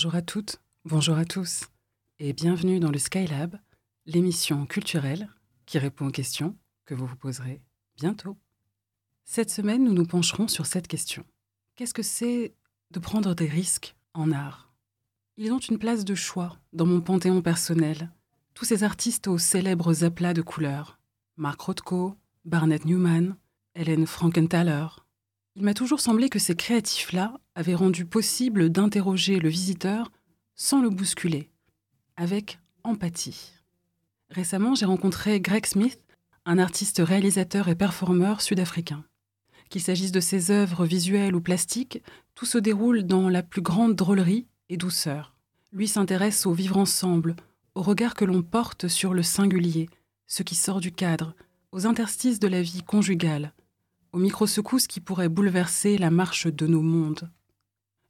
Bonjour à toutes, bonjour à tous, et bienvenue dans le Skylab, l'émission culturelle qui répond aux questions que vous vous poserez bientôt. Cette semaine, nous nous pencherons sur cette question. Qu'est-ce que c'est de prendre des risques en art? Ils ont une place de choix dans mon panthéon personnel. Tous ces artistes aux célèbres aplats de couleurs. Mark Rothko, Barnett Newman, Helen Frankenthaler. Il m'a toujours semblé que ces créatifs-là avaient rendu possible d'interroger le visiteur sans le bousculer, avec empathie. Récemment, j'ai rencontré Greg Smith, un artiste réalisateur et performeur sud-africain. Qu'il s'agisse de ses œuvres visuelles ou plastiques, tout se déroule dans la plus grande drôlerie et douceur. Lui s'intéresse au vivre ensemble, au regard que l'on porte sur le singulier, ce qui sort du cadre, aux interstices de la vie conjugale, aux micro-secousses qui pourraient bouleverser la marche de nos mondes.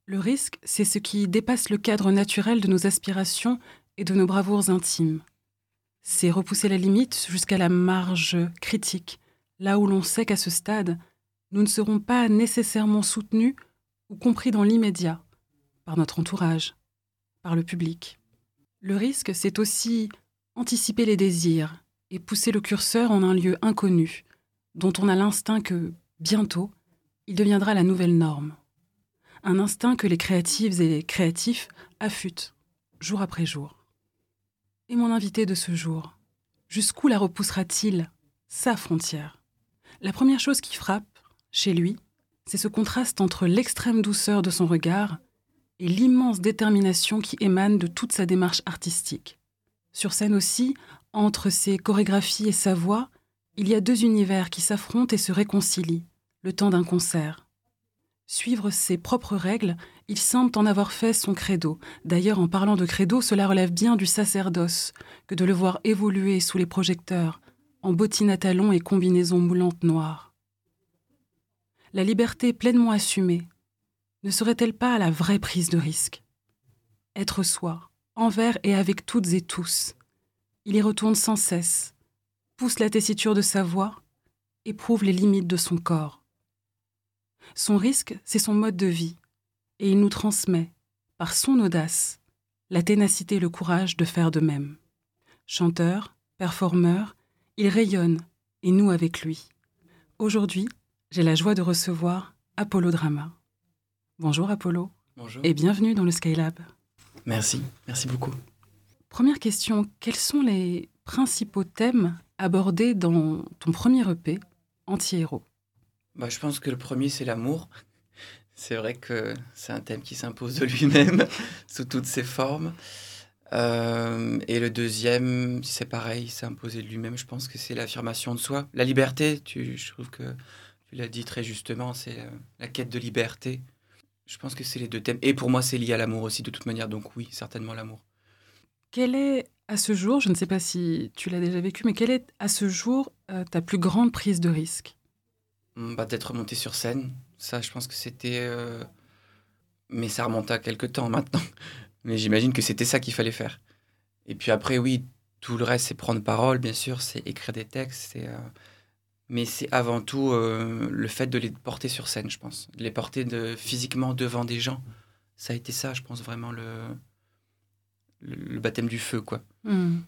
Le risque, c'est ce qui dépasse le cadre naturel de nos aspirations et de nos bravoures intimes. C'est repousser la limite jusqu'à la marge critique, là où l'on sait qu'à ce stade, nous ne serons pas nécessairement soutenus ou compris dans l'immédiat par notre entourage, par le public. Le risque, c'est aussi anticiper les désirs et pousser le curseur en un lieu inconnu, dont on a l'instinct que, bientôt, il deviendra la nouvelle norme. Un instinct que les créatives et les créatifs affûtent, jour après jour. Et mon invité de ce jour, jusqu'où la repoussera-t-il, sa frontière? La première chose qui frappe, chez lui, c'est ce contraste entre l'extrême douceur de son regard et l'immense détermination qui émane de toute sa démarche artistique. Sur scène aussi, entre ses chorégraphies et sa voix, il y a deux univers qui s'affrontent et se réconcilient, le temps d'un concert. Suivre ses propres règles, il semble en avoir fait son credo. D'ailleurs, en parlant de credo, cela relève bien du sacerdoce que de le voir évoluer sous les projecteurs, en bottines à talons et combinaisons moulantes noires la liberté pleinement assumée, ne serait-elle pas la vraie prise de risque? Être soi, envers et avec toutes et tous. Il y retourne sans cesse, pousse la tessiture de sa voix, éprouve les limites de son corps. Son risque, c'est son mode de vie, et il nous transmet, par son audace, la ténacité et le courage de faire de même. Chanteur, performeur, il rayonne, et nous avec lui. Aujourd'hui, j'ai la joie de recevoir Apollo Drama. Bonjour Apollo. Bonjour. Et bienvenue dans le Skylab. Merci, merci beaucoup. Première question, quels sont les principaux thèmes abordés dans ton premier EP, Anti-héros bah, Je pense que le premier, c'est l'amour. C'est vrai que c'est un thème qui s'impose de lui-même sous toutes ses formes. Euh, et le deuxième, c'est pareil, c'est imposé de lui-même. Je pense que c'est l'affirmation de soi. La liberté, tu, je trouve que tu l'as dit très justement, c'est euh, la quête de liberté. Je pense que c'est les deux thèmes. Et pour moi, c'est lié à l'amour aussi, de toute manière. Donc oui, certainement l'amour. Quelle est, à ce jour, je ne sais pas si tu l'as déjà vécu, mais quelle est, à ce jour, euh, ta plus grande prise de risque? Hmm, bah, D'être monté sur scène. Ça, je pense que c'était... Euh, mais ça remonte à quelques temps maintenant. mais j'imagine que c'était ça qu'il fallait faire. Et puis après, oui, tout le reste, c'est prendre parole, bien sûr, c'est écrire des textes, c'est mais c'est avant tout euh, le fait de les porter sur scène, je pense. De les porter de, physiquement devant des gens. Ça a été ça, je pense, vraiment le, le, baptême du feu, quoi. Hmm.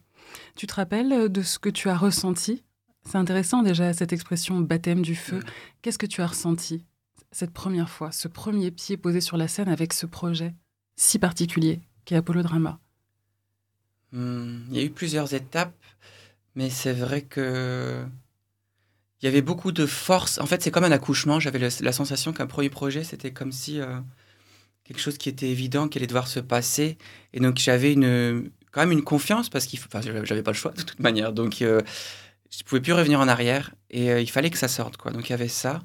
Tu te rappelles de ce que tu as ressenti? C'est intéressant déjà, cette expression baptême du feu. Hmm. Qu'est-ce que tu as ressenti cette première fois, ce premier pied posé sur la scène avec ce projet si particulier qu'est Apollo Drama? Hmm. Il y a eu plusieurs étapes, mais c'est vrai que il y avait beaucoup de force. En fait, c'est comme un accouchement. J'avais la sensation qu'un premier projet, c'était comme si euh, quelque chose qui était évident, qui allait devoir se passer. Et donc, j'avais une, quand même une confiance parce qu'il, enfin, j'avais pas le choix de toute manière. Donc, euh, je pouvais plus revenir en arrière et euh, il fallait que ça sorte, quoi. Donc, il y avait ça.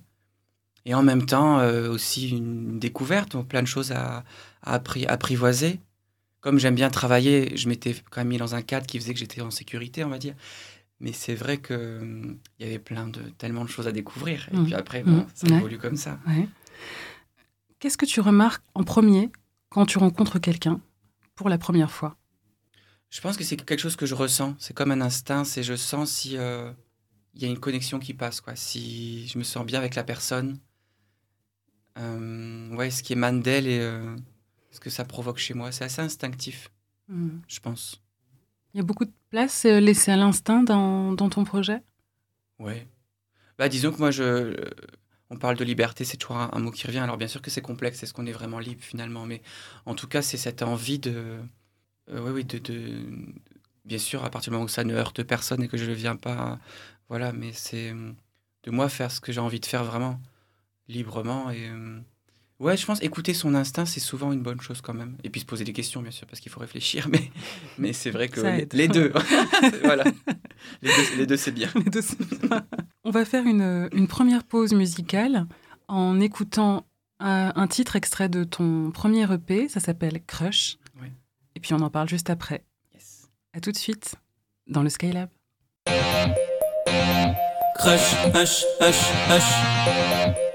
Et en même temps, aussi une découverte, donc plein de choses à, à apprivoiser. Comme j'aime bien travailler, je m'étais quand même mis dans un cadre qui faisait que j'étais en sécurité, on va dire. Mais c'est vrai qu'il hum, il y avait plein de, tellement de choses à découvrir. Et mmh. puis après, mmh. ça évolue comme ça. Qu'est-ce que tu remarques en premier quand tu rencontres quelqu'un pour la première fois? Je pense que c'est quelque chose que je ressens. C'est comme un instinct. C'est je sens si euh, il y a une connexion qui passe. Quoi. Si je me sens bien avec la personne. Euh, ouais, ce qui émane d'elle et euh, ce que ça provoque chez moi. C'est assez instinctif, Hmm. je pense. Il y a beaucoup de place laissée à l'instinct dans, dans ton projet? Ouais. Bah, disons que moi, je, on parle de liberté, c'est toujours un, mot qui revient. Alors, bien sûr que c'est complexe, est-ce qu'on est vraiment libre finalement? Mais en tout cas, c'est cette envie de. euh, oui, oui, de, Bien sûr, à partir du moment où ça ne heurte personne et que je ne viens pas. Voilà, mais c'est euh, de moi faire ce que j'ai envie de faire vraiment, librement. Et. Ouais, je pense écouter son instinct, c'est souvent une bonne chose quand même. Et puis se poser des questions, bien sûr, parce qu'il faut réfléchir. Mais, mais c'est vrai que les, deux, voilà, les deux, les deux, c'est bien. Les deux, c'est bien. On va faire une, une première pause musicale en écoutant un, un titre extrait de ton premier EP. Ça s'appelle Crush. Et puis on en parle juste après. Yes. À tout de suite dans le Skylab. Crush, hush, hush, hush.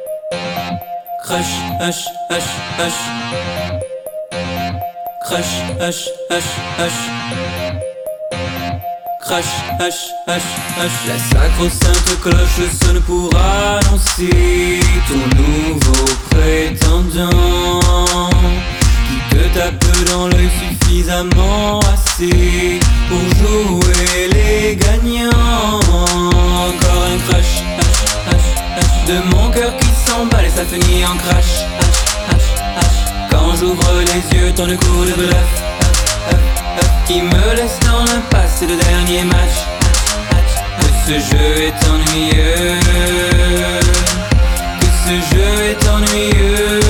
Crush, hush, hush, hush. Crush, hush, hush, hush. Crush, hush, hush, hush. La sacro-sainte cloche sonne pour annoncer ton nouveau prétendant qui te tape dans l'œil suffisamment assez pour jouer les gagnants. Encore un crush, hush, hush, hush, de mon cœur qui s'emballe et ça finit en crash. Quand j'ouvre les yeux, tant de coups de bluff. Qui me laisse dans l'impasse, c'est le dernier match. Que ce jeu est ennuyeux. Que ce jeu est ennuyeux.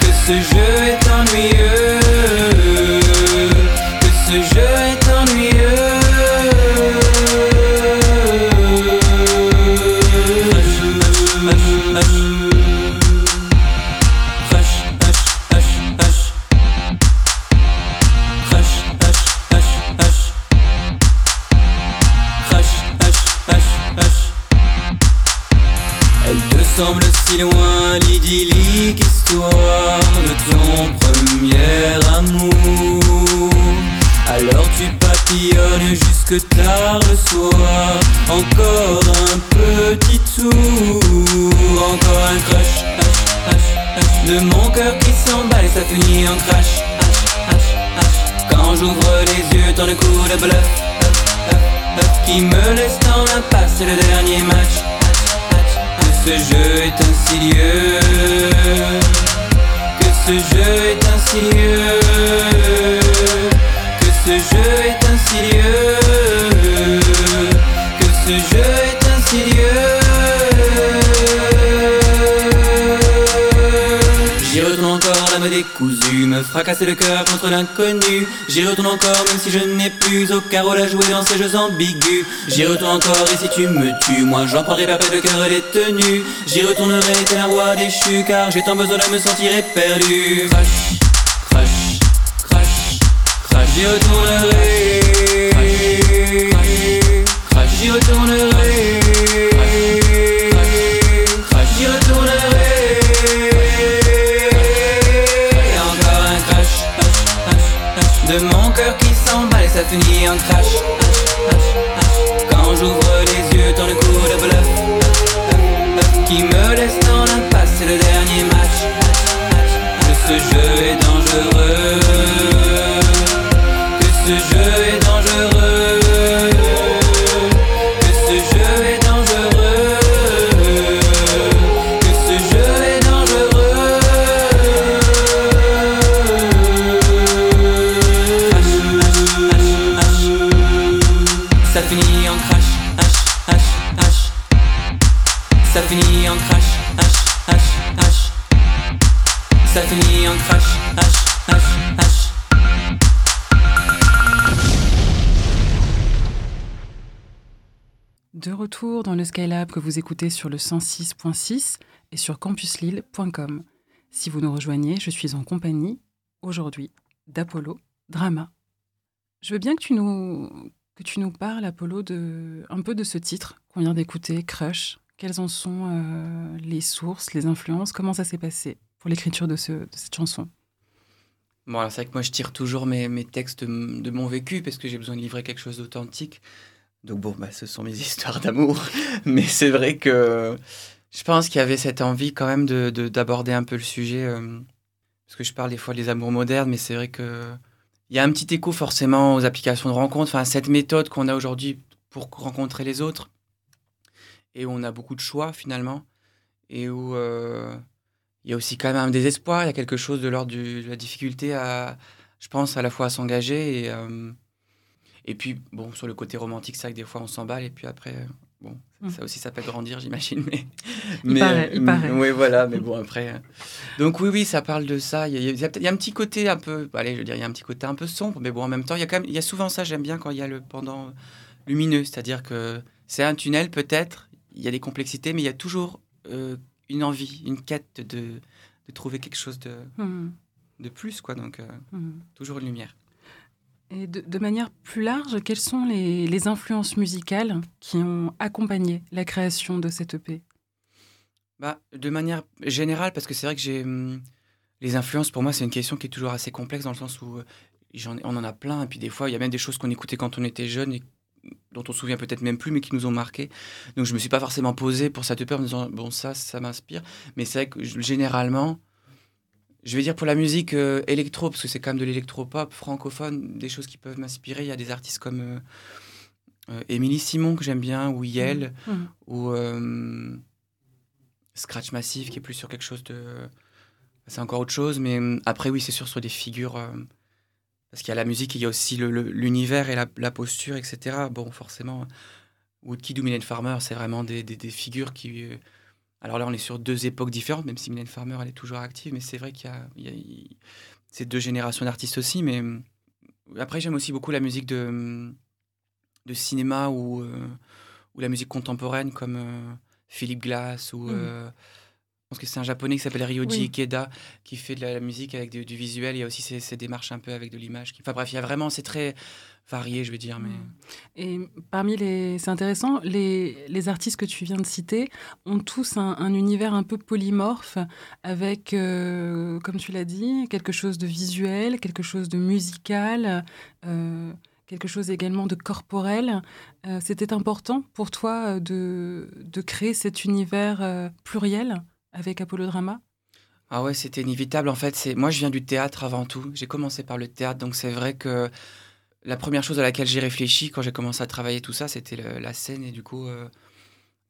Que ce jeu est ennuyeux. J'y retourne encore, et si tu me tues, moi j'en prendrai pas de cœur et les tenues. J'y retournerai tel un roi déchu, car j'ai tant besoin de me sentir éperdu. Crash, crash, crash, crash, j'y retournerai. De retour dans le Skylab que vous écoutez sur le 106.6 et sur campuslille.com. Si vous nous rejoignez, je suis en compagnie aujourd'hui d'Apollo Drama. Je veux bien que tu nous, que tu nous parles, Apollo, de, un peu de ce titre qu'on vient d'écouter, Crush. Quelles en sont euh, les sources, les influences? Comment ça s'est passé? Pour l'écriture de, ce- de cette chanson Bon, c'est vrai que moi, je tire toujours mes, textes de, mon vécu parce que j'ai besoin de livrer quelque chose d'authentique. Donc bon, bah, ce sont mes histoires d'amour. Mais c'est vrai que je pense qu'il y avait cette envie quand même de- d'aborder un peu le sujet. euh, parce que je parle des fois des amours modernes, mais c'est vrai que il y a un petit écho forcément aux applications de rencontre, enfin cette méthode qu'on a aujourd'hui pour rencontrer les autres, et où on a beaucoup de choix finalement, et où euh, il y a aussi quand même un désespoir, il y a quelque chose de l'ordre de la difficulté à, je pense, à la fois à s'engager et, euh, et puis, bon, sur le côté romantique, c'est vrai que des fois on s'emballe et puis après, bon, Mm. ça aussi ça peut grandir, j'imagine. Mais, Il paraît, il paraît. Oui, voilà, mais bon, après. euh, Donc, oui, oui, ça parle de ça. Il y a, il y a il y a un petit côté un peu, allez, je veux dire, il y a un petit côté un peu sombre, mais bon, en même temps, il y a quand même, il y a souvent ça, j'aime bien quand il y a le pendant lumineux, c'est-à-dire que c'est un tunnel peut-être, il y a des complexités, mais il y a toujours euh, une envie, une quête de, de trouver quelque chose de, Mhm. de plus, quoi. Donc, euh, Mhm. toujours une lumière. Et de, de manière plus large, quelles sont les, les influences musicales qui ont accompagné la création de cette EP Bah, de manière générale, parce que c'est vrai que j'ai. hum, les influences, pour moi, c'est une question qui est toujours assez complexe dans le sens où euh, j'en on en a plein. Et puis des fois, il y a même des choses qu'on écoutait quand on était jeune et dont on se souvient peut-être même plus, mais qui nous ont marqué. Donc je me suis pas forcément posé pour cette peur en me disant, bon, ça, ça m'inspire. Mais c'est vrai que généralement, je vais dire pour la musique euh, électro, parce que c'est quand même de l'électro-pop francophone, des choses qui peuvent m'inspirer. Il y a des artistes comme euh, euh, Émilie Simon, que j'aime bien, ou Yel Mhm. ou euh, Scratch Massive qui est plus sur quelque chose de c'est encore autre chose mais après oui c'est sûr sur des figures parce qu'il y a la musique il y a aussi l'univers et la, la posture etc bon forcément Woodkid ou Mylène Farmer c'est vraiment des, des- des figures qui euh, alors là on est sur deux époques différentes même si Mylène Farmer elle est toujours active mais c'est vrai qu'il y a, il y a- il- c'est deux générations d'artistes aussi mais euh, après j'aime aussi beaucoup la musique de de cinéma ou euh, ou la musique contemporaine comme euh, Philippe Glass ou euh, je pense que c'est un japonais qui s'appelle Ryoji Oui. Ikeda qui fait de la, la musique avec du, du visuel il y a aussi ces, ces démarches un peu avec de l'image qui... enfin bref il y a vraiment c'est très varié je veux dire mais Mhm. Et parmi les. C'est intéressant, les, les artistes que tu viens de citer ont tous un, un univers un peu polymorphe, avec, euh, comme tu l'as dit, quelque chose de visuel, quelque chose de musical, euh, quelque chose également de corporel. Euh, C'était important pour toi de, de créer cet univers euh, pluriel? Avec Apollo Drama? Ah ouais, c'était inévitable. En fait, c'est moi, je viens du théâtre avant tout. J'ai commencé par le théâtre, donc c'est vrai que la première chose à laquelle j'ai réfléchi quand j'ai commencé à travailler tout ça, c'était le- la scène et du coup, euh,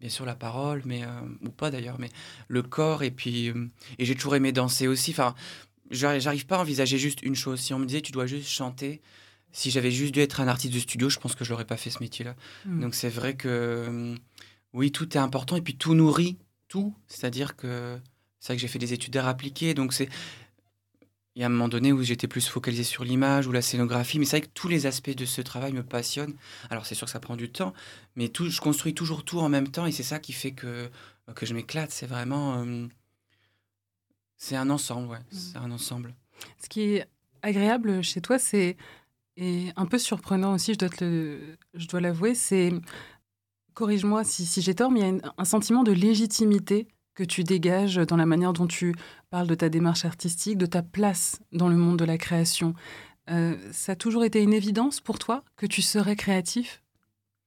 bien sûr la parole, mais euh, ou pas d'ailleurs, mais le corps et puis euh, et j'ai toujours aimé danser aussi. Enfin, j'arri- j'arrive pas à envisager juste une chose. Si on me disait tu dois juste chanter, si j'avais juste dû être un artiste de studio, je pense que je n'aurais pas fait ce métier-là. Mm. Donc c'est vrai que oui, tout est important et puis tout nourrit tout. C'est-à-dire que c'est vrai que j'ai fait des études d'art appliqué, donc c'est il y a un moment donné où j'étais plus focalisé sur l'image ou la scénographie, mais c'est vrai que tous les aspects de ce travail me passionnent. Alors c'est sûr que ça prend du temps, mais tout, je construis toujours tout en même temps et c'est ça qui fait que, que je m'éclate. C'est vraiment... euh, c'est un ensemble, ouais. C'est un ensemble. Ce qui est agréable chez toi, c'est et un peu surprenant aussi, je dois te le- je dois l'avouer, c'est corrige-moi si, j'ai tort, mais il y a un sentiment de légitimité que tu dégages dans la manière dont tu parles de ta démarche artistique, de ta place dans le monde de la création. Euh, ça a toujours été une évidence pour toi que tu serais créatif?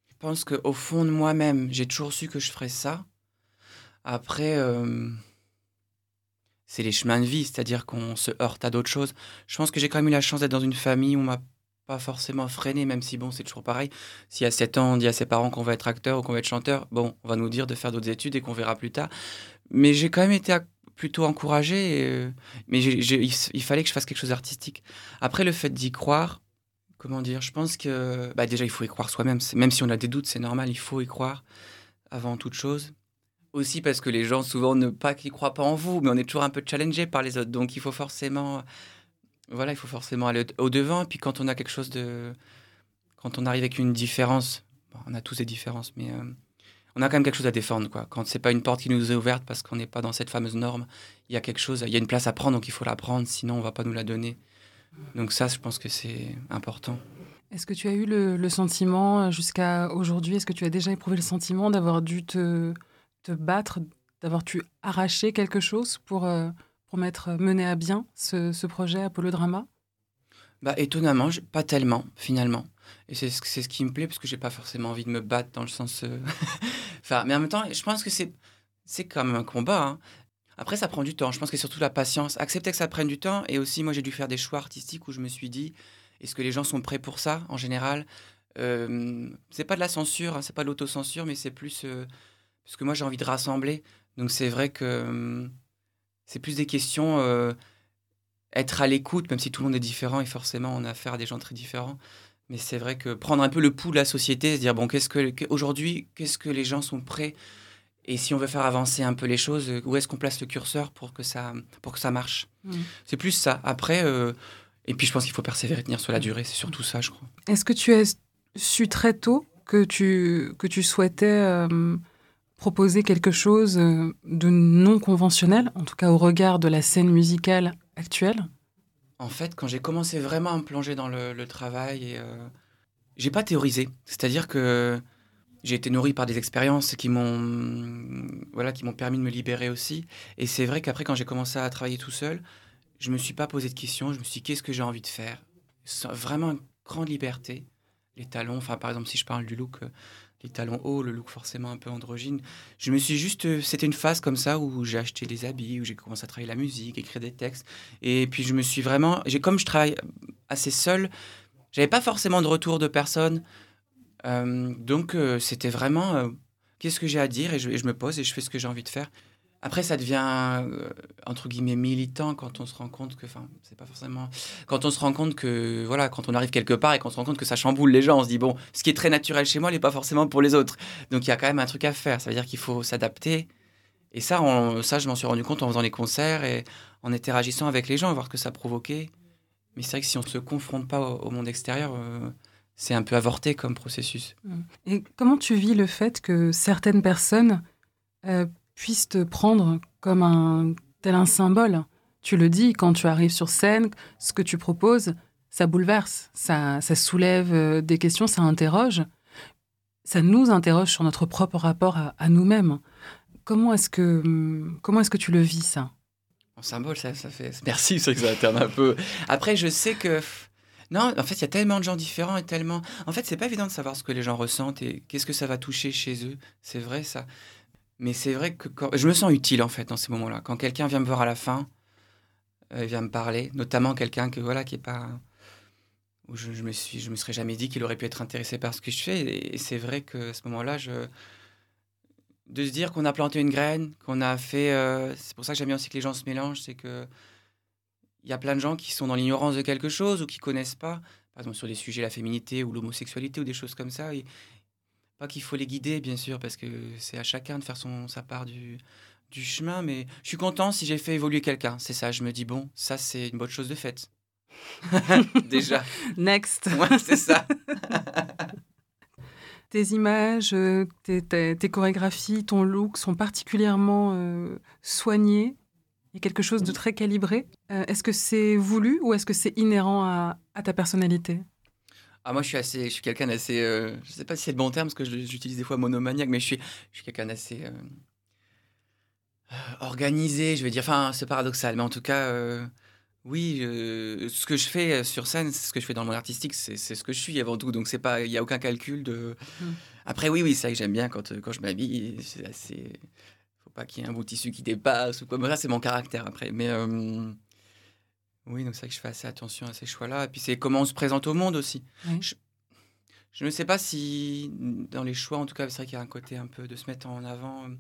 Je pense qu'au fond de moi-même, j'ai toujours su que je ferais ça. Après, euh, c'est les chemins de vie, c'est-à-dire qu'on se heurte à d'autres choses. Je pense que j'ai quand même eu la chance d'être dans une famille où on m'a pas forcément freiné, même si bon, c'est toujours pareil. Si à 7 ans, on dit à ses parents qu'on va être acteur ou qu'on va être chanteur, bon, on va nous dire de faire d'autres études et qu'on verra plus tard. Mais j'ai quand même été plutôt encouragé, euh, mais il, fallait que je fasse quelque chose d'artistique. Après, le fait d'y croire, comment dire, je pense que bah, déjà, il faut y croire soi-même. Même si on a des doutes, c'est normal, il faut y croire avant toute chose. Aussi parce que les gens, souvent, ne pas qu'ils croient pas en vous, mais on est toujours un peu challengé par les autres. Donc, il faut forcément, voilà, il faut forcément aller au devant. Puis, quand on a quelque chose de, quand on arrive avec une différence, on a tous des différences, mais euh, on a quand même quelque chose à défendre, quoi. Quand c'est pas une porte qui nous est ouverte parce qu'on n'est pas dans cette fameuse norme, il y a quelque chose, il y a une place à prendre, donc il faut la prendre, sinon on va pas nous la donner. Donc ça, je pense que c'est important. Est-ce que tu as eu le, le sentiment euh, jusqu'à aujourd'hui, est-ce que tu as déjà éprouvé le sentiment d'avoir dû te, te battre, d'avoir dû arracher quelque chose pour, euh, pour mettre mener à bien ce, projet Apollo Drama Bah, étonnamment, pas tellement, finalement. Et c'est ce, qui me plaît, parce que j'ai pas forcément envie de me battre dans le sens. euh, enfin, mais en même temps, je pense que c'est, c'est quand même un combat. hein. Après, ça prend du temps. Je pense que surtout la patience. Accepter que ça prenne du temps. Et aussi, moi, j'ai dû faire des choix artistiques où je me suis dit, est-ce que les gens sont prêts pour ça en général? Euh, C'est pas de la censure, hein, c'est pas de l'autocensure, mais c'est plus euh, parce que moi, j'ai envie de rassembler. Donc, c'est vrai que c'est plus des questions. Euh, être à l'écoute, même si tout le monde est différent et forcément on a affaire à des gens très différents. Mais c'est vrai que prendre un peu le pouls de la société, se dire bon, qu'est-ce que aujourd'hui, qu'est-ce que les gens sont prêts? Et si on veut faire avancer un peu les choses, où est-ce qu'on place le curseur pour que ça, pour que ça marche? Mm. C'est plus ça. Après, euh, et puis je pense qu'il faut persévérer, tenir sur la durée. C'est surtout ça, je crois. Est-ce que tu as su très tôt que tu, que tu souhaitais euh, proposer quelque chose euh, de non conventionnel, en tout cas au regard de la scène musicale actuelle? En fait, quand j'ai commencé vraiment à me plonger dans le, travail, euh, j'ai pas théorisé. C'est-à-dire que j'ai été nourri par des expériences qui m'ont voilà, qui m'ont permis de me libérer aussi. Et c'est vrai qu'après, quand j'ai commencé à travailler tout seul, je me suis pas posé de questions. Je me suis dit, qu'est-ce que j'ai envie de faire? Vraiment une grande liberté. Les talons, enfin, par exemple, si je parle du look, euh, les talons hauts, le look forcément un peu androgyne. Je me suis juste. euh, C'était une phase comme ça où j'ai acheté des habits, où j'ai commencé à travailler la musique, écrire des textes. Et puis, je me suis vraiment. j'ai Comme je travaille assez seul, j'avais pas forcément de retour de personne. Euh, donc, euh, c'était vraiment. Qu'est-ce que j'ai à dire? Et je me pose et je fais ce que j'ai envie de faire. Après, ça devient, euh, entre guillemets, militant quand on se rend compte que, enfin, c'est pas forcément, quand on se rend compte que, voilà, quand on arrive quelque part et qu'on se rend compte que ça chamboule les gens, on se dit, bon, ce qui est très naturel chez moi n'est pas forcément pour les autres. Donc, il y a quand même un truc à faire. Ça veut dire qu'il faut s'adapter. Et ça, ça, je m'en suis rendu compte en faisant les concerts et en interagissant avec les gens, voir que ça provoquait. Mais c'est vrai que si on ne se confronte pas au, monde extérieur, euh, c'est un peu avorté comme processus. Et comment tu vis le fait que certaines personnes euh, puissent te prendre comme un tel un symbole Tu le dis, quand tu arrives sur scène, ce que tu proposes, ça bouleverse, ça, ça soulève euh, des questions, ça interroge. Ça nous interroge sur notre propre rapport à, nous-mêmes. Comment est-ce que, hum, comment est-ce que tu le vis, ça? En symbole, ça, ça fait. Merci, c'est que ça alterne un peu. Après, je sais que. Non, en fait, il y a tellement de gens différents et tellement. En fait, c'est pas évident de savoir ce que les gens ressentent et qu'est-ce que ça va toucher chez eux. C'est vrai, ça. Mais c'est vrai que je me sens utile, en fait, dans ces moments-là. Quand quelqu'un vient me voir à la fin, euh, vient me parler, notamment quelqu'un que, voilà, qui est pas. Je, je me suis, je me serais jamais dit qu'il aurait pu être intéressé par ce que je fais. Et, et c'est vrai que à ce moment-là, je de se dire qu'on a planté une graine, qu'on a fait. euh, c'est pour ça que j'aime bien aussi que les gens se mélangent, c'est que il y a plein de gens qui sont dans l'ignorance de quelque chose ou qui connaissent pas, par exemple sur des sujets la féminité ou l'homosexualité ou des choses comme ça. Et pas qu'il faut les guider, bien sûr, parce que c'est à chacun de faire son sa part du du chemin. Mais je suis content si j'ai fait évoluer quelqu'un. C'est ça. Je me dis bon, ça c'est une bonne chose de faite. Déjà. Next Ouais, c'est ça. Tes images, euh, tes, tes- tes chorégraphies, ton look sont particulièrement euh, soignés. Il y a quelque chose de très calibré. Euh, est-ce que c'est voulu ou est-ce que c'est inhérent à, à ta personnalité? Ah, moi, je suis assez, je suis quelqu'un d'assez, euh, je sais pas si c'est le bon terme parce que j'utilise des fois monomaniaque, mais je suis, je suis quelqu'un d'assez euh, euh, organisé, je vais dire. Enfin, c'est paradoxal, mais en tout cas, euh, oui, ce que je fais sur scène, c'est ce que je fais dans le monde artistique, c'est c'est ce que je suis avant tout. Donc, il y a aucun calcul de. Mm. Après, oui, oui, c'est vrai que j'aime bien quand, quand je m'habille, c'est assez. Faut pas qu'il y ait un de tissu qui dépasse ou quoi. Mais ça, c'est mon caractère après. Mais oui, donc c'est vrai que je fais assez attention à ces choix-là. Et puis, c'est comment on se présente au monde aussi. Oui. Je, je ne sais pas si, dans les choix, en tout cas, c'est vrai qu'il y a un côté un peu de se mettre en avant. euh,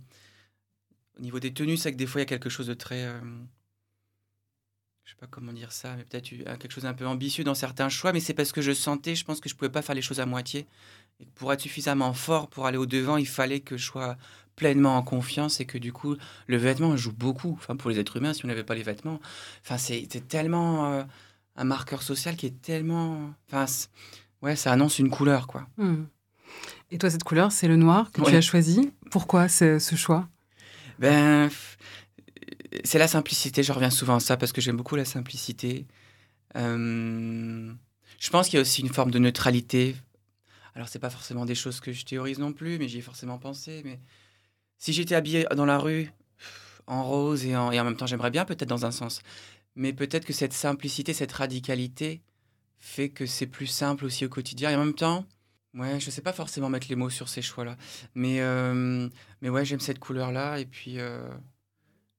Au niveau des tenues, c'est vrai que des fois, il y a quelque chose de très. euh, je sais pas comment dire ça, mais peut-être eu- quelque chose d'un peu ambitieux dans certains choix, mais c'est parce que je sentais, je pense que je pouvais pas faire les choses à moitié. Et pour être suffisamment fort, pour aller au-devant, il fallait que je sois pleinement en confiance et que du coup, le vêtement joue beaucoup. Enfin, pour les êtres humains, si on n'avait pas les vêtements, enfin, c'est c'est tellement euh, un marqueur social qui est tellement. Enfin, ouais, ça annonce une couleur, quoi. Hmm. Et toi, cette couleur, c'est le noir que tu as choisi? Pourquoi ce, ce choix? Ben, c'est la simplicité. Je reviens souvent à ça parce que j'aime beaucoup la simplicité. Euh, je pense qu'il y a aussi une forme de neutralité. Alors, c'est pas forcément des choses que je théorise non plus, mais j'y ai forcément pensé. Mais si j'étais habillé dans la rue en rose et en, et en même temps, j'aimerais bien peut-être dans un sens. Mais peut-être que cette simplicité, cette radicalité fait que c'est plus simple aussi au quotidien. Et en même temps, ouais, je sais pas forcément mettre les mots sur ces choix-là. Mais, euh, mais ouais, j'aime cette couleur-là. Et puis, euh,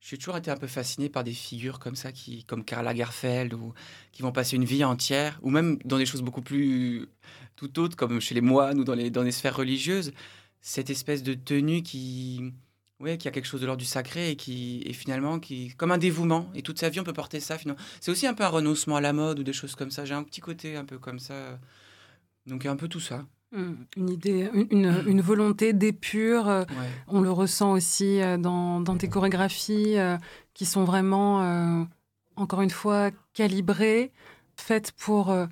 j'ai toujours été un peu fasciné par des figures comme ça, qui, comme Karl Lagerfeld, ou qui vont passer une vie entière, ou même dans des choses beaucoup plus tout autres, comme chez les moines ou dans les, dans les sphères religieuses, cette espèce de tenue qui, ouais, qui a quelque chose de l'ordre du sacré et qui est finalement qui, comme un dévouement. Et toute sa vie, on peut porter ça. Finalement. C'est aussi un peu un renoncement à la mode ou des choses comme ça. J'ai un petit côté un peu comme ça. Donc, un peu tout ça. Mmh. Une idée, une, une volonté d'épure. Euh, Ouais. On le ressent aussi euh, dans, dans tes chorégraphies euh, qui sont vraiment, euh, encore une fois, calibrées, faites pour euh,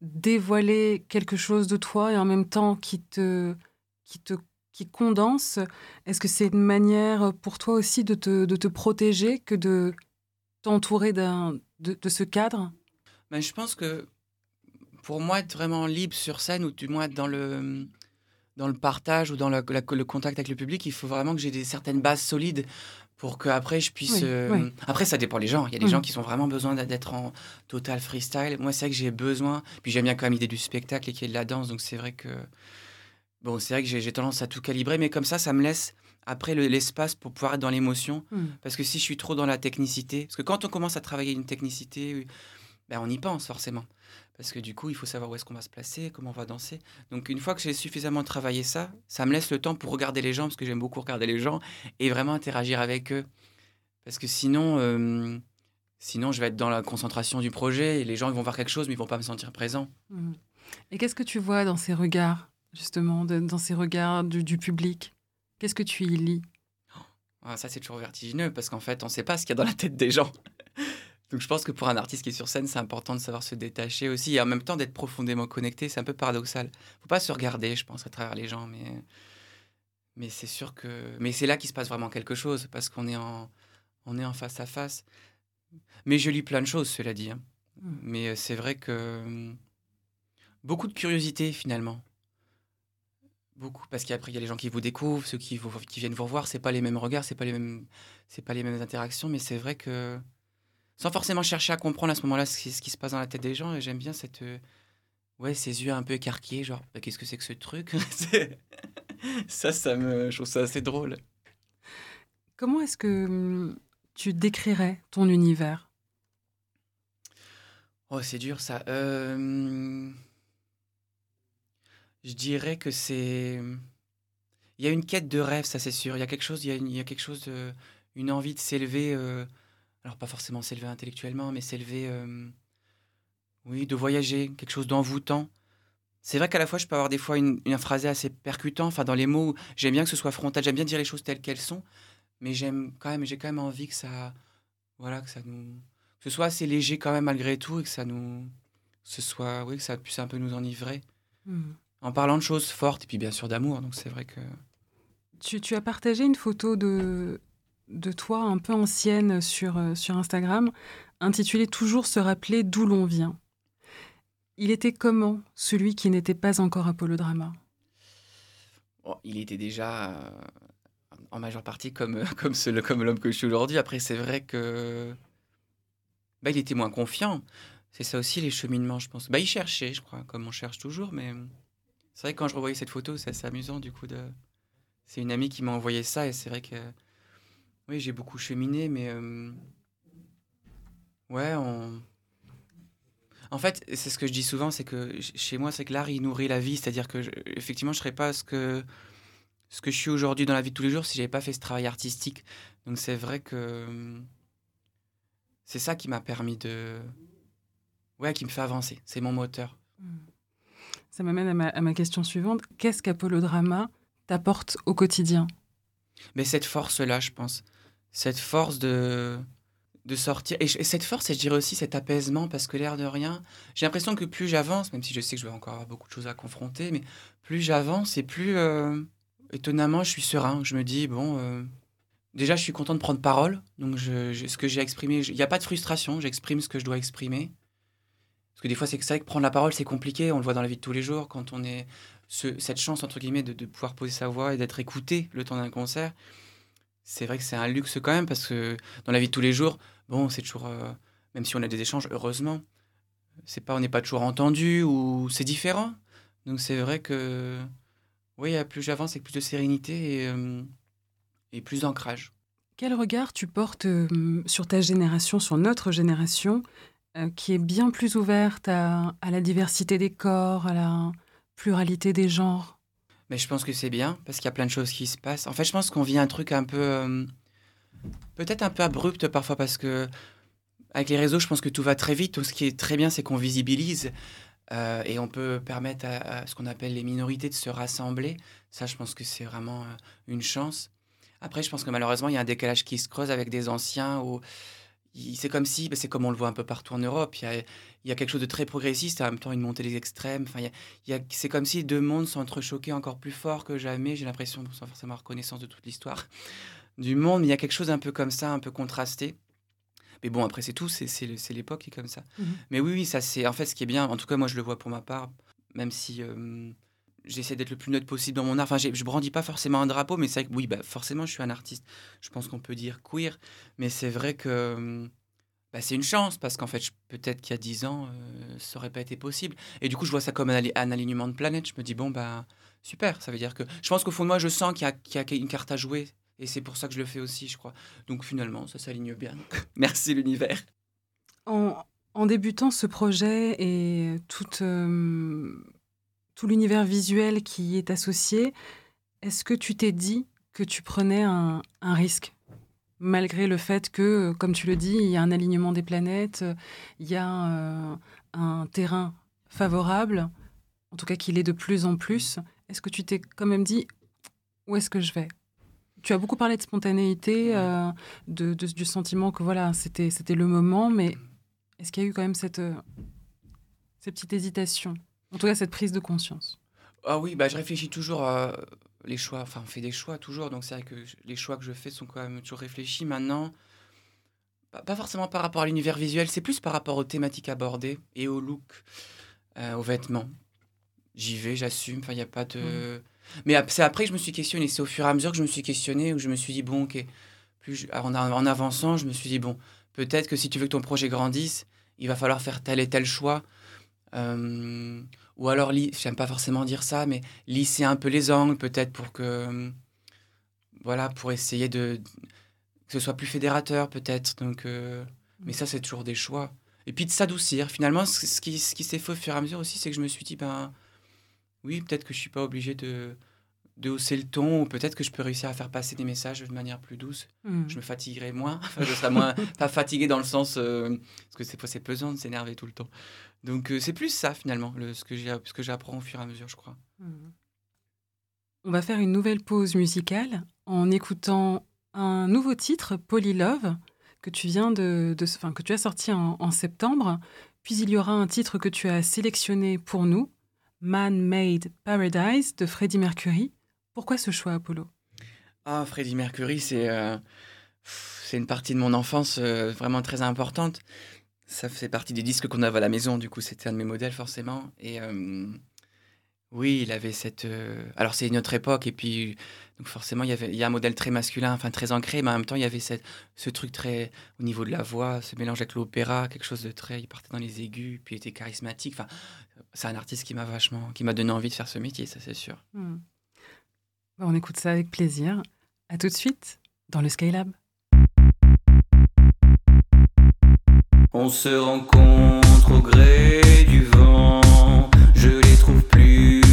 dévoiler quelque chose de toi et en même temps qui te, qui te qui condense. Est-ce que c'est une manière pour toi aussi de te, de te protéger que de t'entourer de, de ce cadre? Mais je pense que pour moi, être vraiment libre sur scène, ou du moins être dans le, dans le partage ou dans la- la- le contact avec le public, il faut vraiment que j'ai des certaines bases solides pour que après je puisse. Oui, euh, oui. Après, ça dépend les gens. Il y a des gens qui ont vraiment besoin d'être en total freestyle. Moi, c'est vrai que j'ai besoin. Puis j'aime bien quand même l'idée du spectacle et qu'il y ait de la danse. Donc c'est vrai que. Bon, c'est vrai que j'ai tendance à tout calibrer, mais comme ça, ça me laisse après le- l'espace pour pouvoir être dans l'émotion. Hmm. Parce que si je suis trop dans la technicité, parce que quand on commence à travailler une technicité, ben on y pense forcément. Parce que du coup, il faut savoir où est-ce qu'on va se placer, comment on va danser. Donc une fois que j'ai suffisamment travaillé ça, ça me laisse le temps pour regarder les gens, parce que j'aime beaucoup regarder les gens, et vraiment interagir avec eux. Parce que sinon, euh, sinon je vais être dans la concentration du projet, et les gens ils vont voir quelque chose, mais ils vont pas me sentir présent. Hmm. Et qu'est-ce que tu vois dans ces regards, justement, de- dans ces regards du, du public? Qu'est-ce que tu y lis? Ah, ça, c'est toujours vertigineux, parce qu'en fait, on ne sait pas ce qu'il y a dans la tête des gens. Donc je pense que pour un artiste qui est sur scène, c'est important de savoir se détacher aussi et en même temps d'être profondément connecté. C'est un peu paradoxal. faut pas se regarder, je pense, à travers les gens, mais, mais c'est sûr que. Mais c'est là qu'il se passe vraiment quelque chose parce qu'on est en, on est en face à face. Mais je lis plein de choses, cela dit. hein. Mm. Mais euh, c'est vrai que. hum, Beaucoup de curiosité finalement. Beaucoup, parce qu'après il y a les gens qui vous découvrent, ceux qui, vous, qui viennent vous revoir, c'est pas les mêmes regards, c'est pas les mêmes, c'est pas les mêmes interactions, mais c'est vrai que sans forcément chercher à comprendre à ce moment-là ce qui, ce qui se passe dans la tête des gens, et j'aime bien cette, euh, ouais, ces yeux un peu écarquillés, genre Bah, qu'est-ce que c'est que ce truc? Ça, ça me, je trouve ça assez drôle. Comment est-ce que hum, tu décrirais ton univers? Oh, c'est dur ça. Euh, Je dirais que c'est. Il y a une quête de rêve, ça c'est sûr. Il y a quelque chose, il y a, une- il y a quelque chose de, une envie de s'élever. euh, Alors pas forcément s'élever intellectuellement, mais s'élever, euh, oui, de voyager, quelque chose d'envoûtant. C'est vrai qu'à la fois je peux avoir des fois une, un phrasé assez percutant. Enfin, dans les mots, j'aime bien que ce soit frontal. J'aime bien dire les choses telles qu'elles sont, mais j'aime quand même, j'ai quand même envie que ça, voilà, que ça nous, que ce soit assez léger quand même malgré tout et que ça nous, ce soit, oui, que ça puisse un peu nous enivrer Hmm. en parlant de choses fortes et puis bien sûr d'amour. Donc c'est vrai que tu, tu as partagé une photo de, de toi un peu ancienne sur, euh, sur Instagram, intitulée Toujours se rappeler d'où l'on vient. Il était comment celui qui n'était pas encore Apollo Drama il était déjà euh, en majeure partie comme euh, comme l'homme que je suis aujourd'hui. Après c'est vrai que bah, il était moins confiant. C'est ça aussi les cheminements, je pense. Bah, il cherchait, je crois, comme on cherche toujours. Mais c'est vrai que quand je revoyais cette photo, c'est assez amusant du coup de. C'est une amie qui m'a envoyé ça et c'est vrai que oui j'ai beaucoup cheminé, mais euh, ouais on. En fait, c'est ce que je dis souvent, c'est que ch- chez moi, c'est que l'art, il nourrit la vie. C'est-à-dire que, je- effectivement, je ne serais pas ce que, ce que je suis aujourd'hui dans la vie de tous les jours si j'avais pas fait ce travail artistique. Donc, c'est vrai que c'est ça qui m'a permis de. Ouais, qui me fait avancer. C'est mon moteur. Ça m'amène à ma, à ma question suivante. Qu'est-ce qu'Apollo Drama t'apporte au quotidien? Mais cette force-là, je pense. Cette force de, de sortir. Et, cette force, et je dirais aussi cet apaisement, parce que l'air de rien, j'ai l'impression que plus j'avance, même si je sais que je vais encore avoir beaucoup de choses à confronter, mais plus j'avance et plus, euh, étonnamment, je suis serein. Je me dis, bon, euh, déjà, je suis content de prendre parole. Donc, ce que j'ai exprimé, il n'y a pas de frustration, j'exprime ce que je dois exprimer. Parce que des fois, c'est vrai que prendre la parole, c'est compliqué. On le voit dans la vie de tous les jours, quand on est ce- cette chance, entre guillemets, de pouvoir poser sa voix et d'être écouté le temps d'un concert. C'est vrai que c'est un luxe quand même, parce que dans la vie de tous les jours, bon, c'est toujours. euh, même si on a des échanges, heureusement, c'est pas, on n'est pas toujours entendu ou c'est différent. Donc c'est vrai que. Oui, plus j'avance avec plus de sérénité et, euh, et plus d'ancrage. Quel regard tu portes euh, sur ta génération, sur notre génération, qui est bien plus ouverte à, la diversité des corps, à la pluralité des genres? Mais je pense que c'est bien, parce qu'il y a plein de choses qui se passent. En fait, je pense qu'on vit un truc un peu... Euh, peut-être un peu abrupt parfois, parce que avec les réseaux, je pense que tout va très vite. Donc, ce qui est très bien, c'est qu'on visibilise. et on peut permettre à, ce qu'on appelle les minorités de se rassembler. Ça, je pense que c'est vraiment une chance. Après, je pense que malheureusement, il y a un décalage qui se creuse avec des anciens où c'est comme si, bah, c'est comme on le voit un peu partout en Europe, il y a quelque chose de très progressiste, et en même temps une montée des extrêmes. Enfin, c'est comme si deux mondes s'entrechoquaient encore plus fort que jamais. J'ai l'impression, sans forcément avoir connaissance de toute l'histoire du monde, mais il y a quelque chose un peu comme ça, un peu contrasté. Mais bon, après, c'est tout, c'est, c'est, l'époque qui est comme ça. Mmh mais oui, oui, ça, c'est en fait ce qui est bien. En tout cas, moi, je le vois pour ma part, même si euh, j'essaie d'être le plus neutre possible dans mon art. Enfin, je brandis pas forcément un drapeau, mais c'est vrai que oui, bah, forcément, je suis un artiste. Je pense qu'on peut dire queer, mais c'est vrai que hum, bah, c'est une chance parce qu'en fait, peut-être qu'il y a dix ans, euh, ça aurait pas été possible. Et du coup, je vois ça comme un, alignement de planète. Je me dis bon bah super. Ça veut dire que je pense qu'au fond de moi, je sens qu'il y, a une carte à jouer. Et c'est pour ça que je le fais aussi, je crois. Donc finalement, ça s'aligne bien. Merci l'univers. En, débutant ce projet et hum, tout l'univers visuel qui est associé, est-ce que tu t'es dit que tu prenais un, risque? Malgré le fait que, comme tu le dis, il y a un alignement des planètes, il y a euh, un terrain favorable, en tout cas qu'il est de plus en plus, est-ce que tu t'es quand même dit où est-ce que je vais? Tu as beaucoup parlé de spontanéité, euh, de, du sentiment que voilà, c'était le moment, mais est-ce qu'il y a eu quand même cette, euh, cette petite hésitation? En tout cas, cette prise de conscience? Ah oui, bah, je réfléchis toujours les choix. Enfin, on fait des choix toujours. Donc, c'est vrai que les choix que je fais sont quand même toujours réfléchis. Maintenant, pas forcément par rapport à l'univers visuel, c'est plus par rapport aux thématiques abordées et au look, euh, aux vêtements. J'y vais, j'assume. Enfin, il n'y a pas de. Mais c'est après que je me suis questionné. C'est au fur et à mesure que je me suis questionné où je me suis dit, bon, ok. Plus en, en avançant, je me suis dit, bon, peut-être que si tu veux que ton projet grandisse, il va falloir faire tel et tel choix. Euh, ou alors, j'aime pas forcément dire ça, mais lisser un peu les angles, peut-être pour que. Voilà, pour essayer de. que ce soit plus fédérateur, peut-être. Donc, euh, mais ça, c'est toujours des choix. Et puis de s'adoucir. Finalement, ce qui, ce qui s'est fait au fur et à mesure aussi, c'est que je me suis dit, ben. Oui, peut-être que je suis pas obligé de, de hausser le ton, ou peut-être que je peux réussir à faire passer des messages de manière plus douce. Hmm. Je me fatiguerai moins. je serai moins. pas fatigué dans le sens. Euh, parce que c'est pesant de s'énerver tout le temps. Donc euh, c'est plus ça finalement, le, ce que j'apprends au fur et à mesure, je crois. On va faire une nouvelle pause musicale en écoutant un nouveau titre, Polylove, que tu viens de, enfin, que tu as sorti en, septembre. Puis il y aura un titre que tu as sélectionné pour nous, Man Made Paradise de Freddie Mercury. Pourquoi ce choix, Apollo? Ah, Freddie Mercury, c'est euh, c'est une partie de mon enfance euh, vraiment très importante ça fait partie des disques qu'on avait à la maison, du coup, c'était un de mes modèles, forcément. Et euh, oui, il avait cette. Euh, alors, c'est une autre époque, et puis, donc forcément, il y, avait, il y a un modèle très masculin, enfin très ancré, mais en même temps, il y avait cette, ce truc très. Au niveau de la voix, ce mélange avec l'opéra, quelque chose de très. Il partait dans les aigus, puis il était charismatique. Enfin, c'est un artiste qui m'a vachement. qui m'a donné envie de faire ce métier, ça, c'est sûr. Hmm. On écoute ça avec plaisir. À tout de suite dans le Skylab. On se rencontre au gré du vent, je les trouve plutôt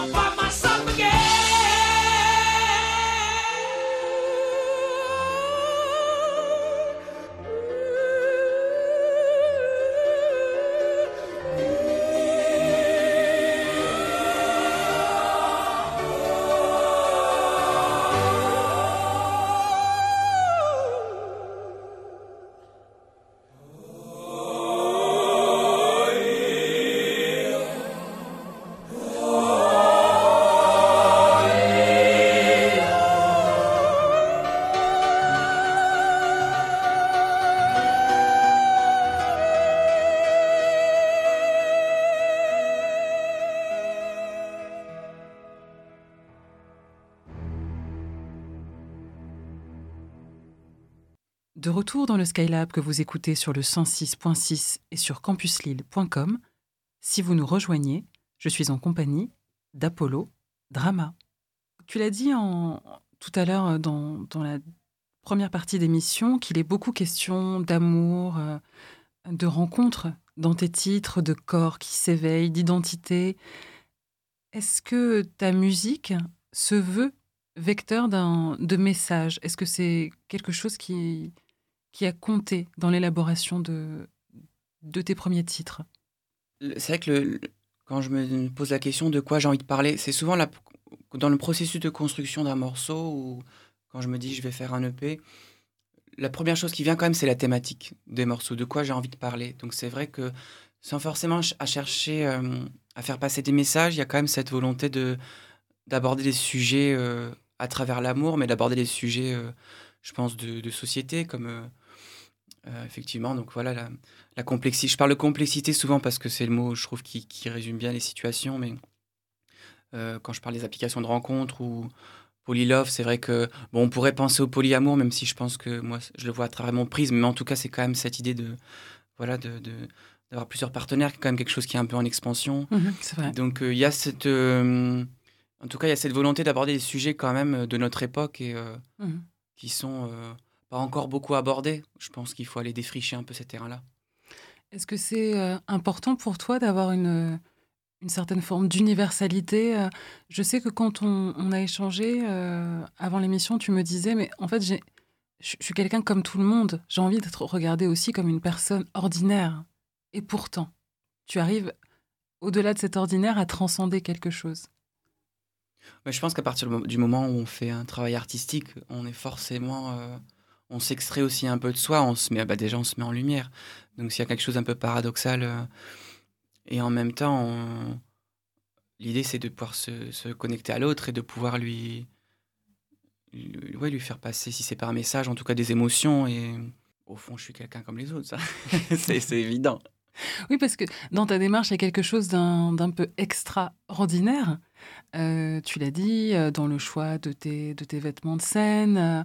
Papa. Retour dans le Skylab que vous écoutez sur le 106.6 et sur campuslille.com, si vous nous rejoignez, je suis en compagnie d'Apollo Drama. Tu l'as dit tout à l'heure dans, dans la première partie d'émission qu'il est beaucoup question d'amour, euh, de rencontres dans tes titres, de corps qui s'éveillent, d'identité. Est-ce que ta musique se veut vecteur de messages Est-ce que c'est quelque chose qui, qui a compté dans l'élaboration de, de tes premiers titres C'est vrai que quand je me pose la question de quoi j'ai envie de parler, c'est souvent dans le processus de construction d'un morceau ou quand je me dis je vais faire un EP, la première chose qui vient quand même c'est la thématique des morceaux, de quoi j'ai envie de parler. Donc c'est vrai que sans forcément à chercher euh, à faire passer des messages, il y a quand même cette volonté de d'aborder des sujets euh, à travers l'amour, mais d'aborder des sujets, euh, je pense, de, de société comme euh, effectivement. Donc voilà la, la complexité. Je parle de complexité souvent parce que c'est le mot, je trouve, qui, qui résume bien les situations. Mais euh, quand je parle des applications de rencontres ou polylove, c'est vrai que bon, on pourrait penser au polyamour, même si je pense que moi, je le vois à travers mon prisme. Mais en tout cas, c'est quand même cette idée de voilà de, d'avoir plusieurs partenaires, qui est quand même quelque chose qui est un peu en expansion. C'est vrai. Donc euh, il y a cette, en tout cas, il y a cette volonté d'aborder des sujets quand même de notre époque et Mhm. qui sont pas encore beaucoup abordés. Je pense qu'il faut aller défricher un peu ces terrains-là. Est-ce que c'est euh, important pour toi d'avoir une, une certaine forme d'universalité euh, Je sais que quand on, on a échangé euh, avant l'émission, tu me disais, mais en fait, je suis quelqu'un comme tout le monde. J'ai envie d'être regardée aussi comme une personne ordinaire. Et pourtant, tu arrives, au-delà de cet ordinaire, à transcender quelque chose. Mais je pense qu'à partir du mo- du moment où on fait un travail artistique, on est forcément, euh, on s'extrait aussi un peu de soi. On se met, bah déjà, on se met en lumière. Donc s'il y a quelque chose d'un peu paradoxal, euh, et en même temps, l'idée c'est de pouvoir se, connecter à l'autre et de pouvoir lui, ouais, lui faire passer, si c'est un message, en tout cas des émotions. Et au fond, je suis quelqu'un comme les autres, ça, c'est évident. Oui, parce que dans ta démarche, il y a quelque chose d'un d'un peu extraordinaire. Euh, tu l'as dit, euh, dans le choix de tes, de tes vêtements de scène.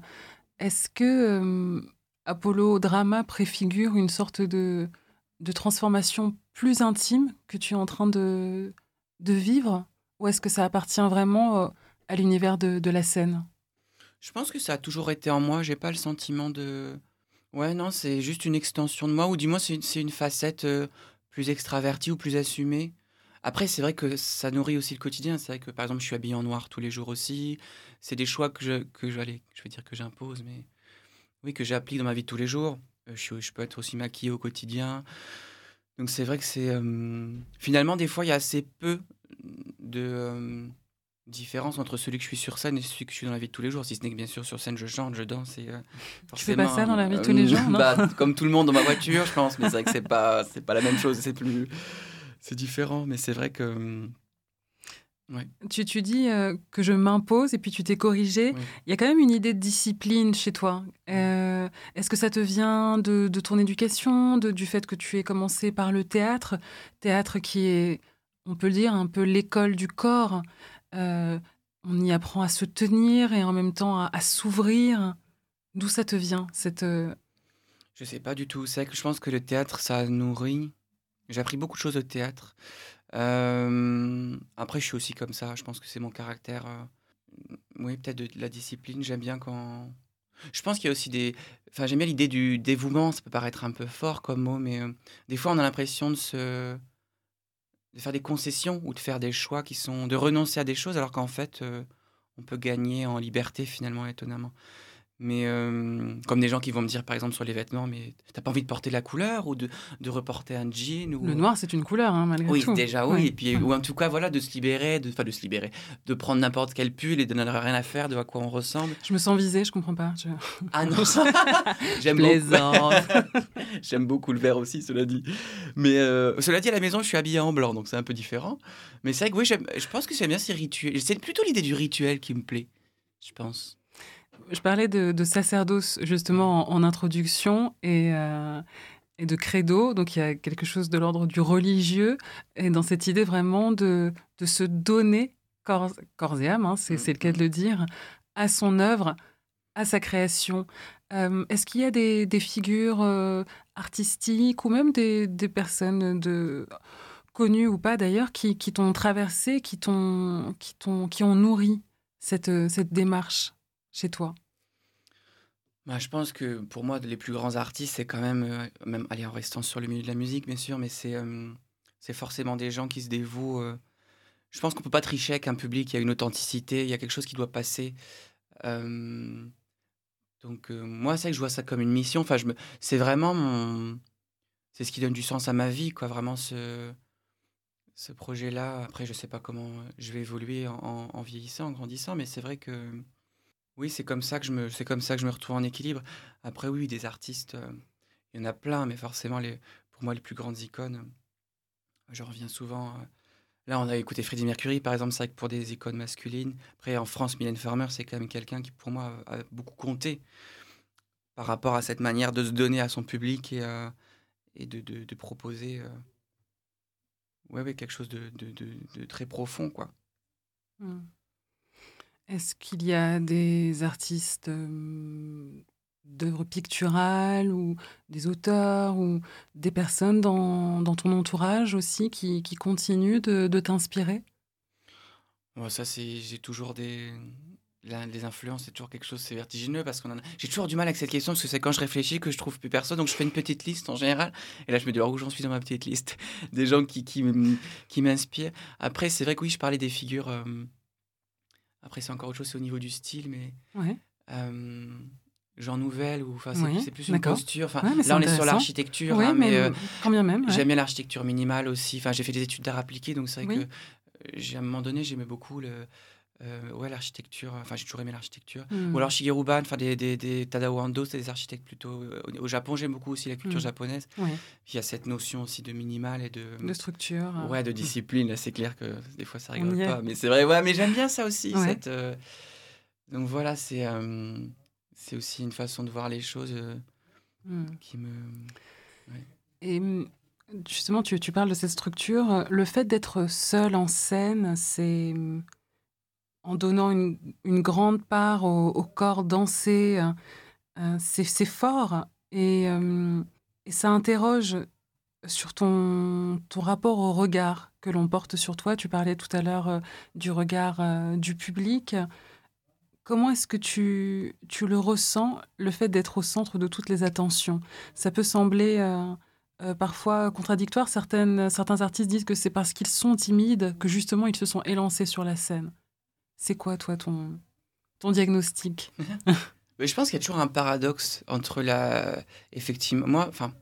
Est-ce que Apollo Drama préfigure une sorte de, de transformation plus intime que tu es en train de, de vivre? Ou est-ce que ça appartient vraiment à l'univers de, de la scène? Je pense que ça a toujours été en moi. J'ai pas le sentiment de. Ouais, non, c'est juste une extension de moi, ou dis-moi, c'est une, c'est une facette plus extravertie ou plus assumée. Après, c'est vrai que ça nourrit aussi le quotidien. C'est vrai que, par exemple, je suis habillé en noir tous les jours aussi. C'est des choix que je, que je, allez, je vais dire que j'impose, mais oui, que j'applique dans ma vie de tous les jours. Euh, je, suis- je peux être aussi maquillé au quotidien. Donc, c'est vrai que c'est. euh, Finalement, des fois, il y a assez peu de. euh, différence entre celui que je suis sur scène et celui que je suis dans la vie de tous les jours. Si ce n'est que bien sûr sur scène je chante, je danse et euh, Tu fais pas ça dans la vie de euh, tous les jours, non bah, Comme tout le monde dans ma voiture, je pense, mais c'est vrai que c'est pas pas la même chose, c'est plus c'est différent, mais c'est vrai que Tu, tu dis euh, que je m'impose et puis tu t'es corrigé. Il y a quand même une idée de discipline chez toi. Euh, Est-ce que ça te vient de, de ton éducation, de- du fait que tu aies commencé par le théâtre? Théâtre qui est, on peut le dire, un peu l'école du corps. Euh, on y apprend à se tenir et en même temps à, à s'ouvrir. D'où ça te vient cette, je sais pas du tout. C'est que je pense que le théâtre ça nourrit. J'ai appris beaucoup de choses au théâtre. Euh, après, je suis aussi comme ça. Je pense que c'est mon caractère. euh, oui, peut-être de, la discipline. J'aime bien quand. Je pense qu'il y a aussi des. Enfin, j'aime bien l'idée du dévouement. Ça peut paraître un peu fort comme mot, mais euh, des fois, on a l'impression de se. de faire des concessions ou de faire des choix qui sont. de renoncer à des choses, alors qu'en fait, on peut gagner en liberté finalement, étonnamment. Mais euh, comme des gens qui vont me dire, par exemple, sur les vêtements, mais t'as pas envie de porter la couleur ou de, de reporter un jean ou... le noir, c'est une couleur hein, malgré Oui, tout. déjà, oui. Ouais. Et puis, Ouais. ou en tout cas, voilà, de se libérer, de, enfin, de se libérer, de prendre n'importe quel pull et de n'en rien à faire de à quoi on ressemble. Je me sens visée, je comprends pas. Je... Ah non, j'aime Plaisante. beaucoup. j'aime beaucoup le vert aussi, cela dit. Mais euh, cela dit, à la maison, je suis habillé en blanc, donc c'est un peu différent. Mais c'est vrai que oui, j'aime- je pense que j'aime bien ces rituels. C'est plutôt l'idée du rituel qui me plaît, je pense. Je parlais de, sacerdoce justement en, introduction et, euh, et de credo. Donc il y a quelque chose de l'ordre du religieux et dans cette idée vraiment de, se donner corps, et âme, c'est le cas de le dire, à son œuvre, à sa création. Euh, Est-ce qu'il y a des, figures euh, artistiques ou même des, personnes connues ou pas d'ailleurs qui, qui t'ont traversé, qui, ont nourri cette démarche? Chez toi? Bah, je pense que pour moi, les plus grands artistes, c'est quand même, euh, même allez, en restant sur le milieu de la musique, bien sûr, mais c'est euh, forcément des gens qui se dévouent. euh, je pense qu'on peut pas tricher avec un public, il y a une authenticité, il y a quelque chose qui doit passer. Donc, moi, c'est que je vois ça comme une mission. Enfin, c'est vraiment mon. C'est ce qui donne du sens à ma vie, quoi, vraiment ce, ce projet-là. Après, je sais pas comment je vais évoluer en vieillissant, en grandissant, mais c'est vrai que. Oui, c'est comme ça que je me, retrouve en équilibre. Après, oui, des artistes, euh, il y en a plein, mais forcément, les, pour moi, les plus grandes icônes, je reviens souvent. euh, là, on a écouté Freddie Mercury, par exemple, c'est pour des icônes masculines. Après, en France, Mylène Farmer, c'est quand même quelqu'un qui, pour moi, a beaucoup compté par rapport à cette manière de se donner à son public et, euh, de, proposer ouais, quelque chose de, très profond, quoi. Hmm. Est-ce qu'il y a des artistes d'œuvres picturales ou des auteurs ou des personnes dans, ton entourage aussi qui, continuent de, t'inspirer? Ça, c'est, j'ai toujours des, influences, c'est toujours quelque chose, c'est vertigineux parce qu'on a- j'ai toujours du mal avec cette question parce que c'est quand je réfléchis que je trouve plus personne, donc je fais une petite liste en général. Et là, je me dis, alors où j'en suis dans ma petite liste des gens qui, qui, qui m'inspirent. Après, c'est vrai que oui, je parlais des figures. Après, c'est encore autre chose, c'est au niveau du style, mais Ouais. euh, genre nouvelle ou enfin, c'est, plus une posture. Enfin, Ouais, là, on est sur l'architecture, hein, mais, mais euh, quand bien même. ouais. J'aime bien l'architecture minimale aussi. Enfin, j'ai fait des études d'art appliqué, donc c'est vrai Oui. que euh, j'ai à un moment donné, j'aimais beaucoup le, euh, ouais, l'architecture. Enfin, j'ai toujours aimé l'architecture. Hmm. Ou alors Shigeru Ban, enfin des, des, des Tadao Ando, c'est des architectes plutôt. euh, au- Japon, j'aime beaucoup aussi la culture Mm. japonaise. Ouais. Il y a cette notion aussi de minimal et de. de structure. euh, Ouais, de discipline. Là, c'est clair que des fois, ça rigole est. pas. Mais c'est vrai, ouais, mais j'aime bien ça aussi. Ouais. Cette, euh, Donc voilà, c'est euh, c'est aussi une façon de voir les choses euh, hmm. qui me. Et justement, tu, tu parles de cette structure. euh, Le fait d'être seul en scène, c'est en donnant une, grande part au, corps dansé, euh, euh, c'est fort. Et, hum, et ça interroge sur ton, ton rapport au regard que l'on porte sur toi. Tu parlais tout à l'heure euh, du regard euh, du public. Comment est-ce que tu, tu le ressens, le fait d'être au centre de toutes les attentions? Ça peut sembler euh, euh, parfois contradictoire. Certains artistes disent que c'est parce qu'ils sont timides que justement ils se sont élancés sur la scène. C'est quoi, toi, ton, ton diagnostic? Je pense qu'il y a toujours un paradoxe entre la. Effectivement, moi, enfin.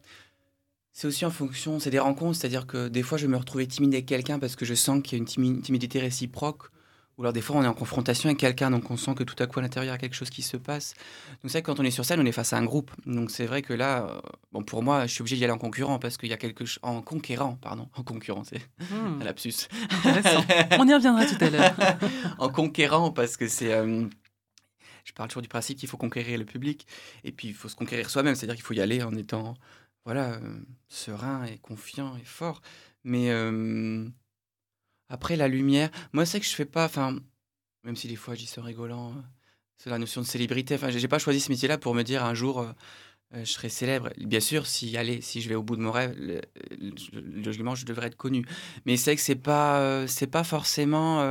C'est aussi en fonction, c'est des rencontres, c'est-à-dire que des fois je me retrouver timide avec quelqu'un parce que je sens qu'il y a une timi- timidité réciproque, ou alors des fois on est en confrontation avec quelqu'un, donc on sent que tout à coup à l'intérieur il y a quelque chose qui se passe. Donc c'est vrai que quand on est sur scène, on est face à un groupe, donc c'est vrai que là, euh, bon pour moi, je suis obligé d'y aller en concurrent parce qu'il y a quelque chose en conquérant, pardon, en concurrent, c'est Hmm, un lapsus. On y reviendra tout à l'heure. en conquérant parce que c'est. euh, je parle toujours du principe qu'il faut conquérir le public et puis il faut se conquérir soi-même, c'est-à-dire qu'il faut y aller en étant voilà euh, serein et confiant et fort. Mais euh, après la lumière, moi c'est que je fais pas, enfin même si des fois ça en rigolant, euh, c'est la notion de célébrité. Enfin j'ai pas choisi ce métier-là pour me dire un jour. euh, euh, je serai célèbre. Bien sûr, si allez, si je vais au bout de mon rêve, logiquement, je devrais être connu. Mais c'est que c'est pas, euh, c'est pas forcément.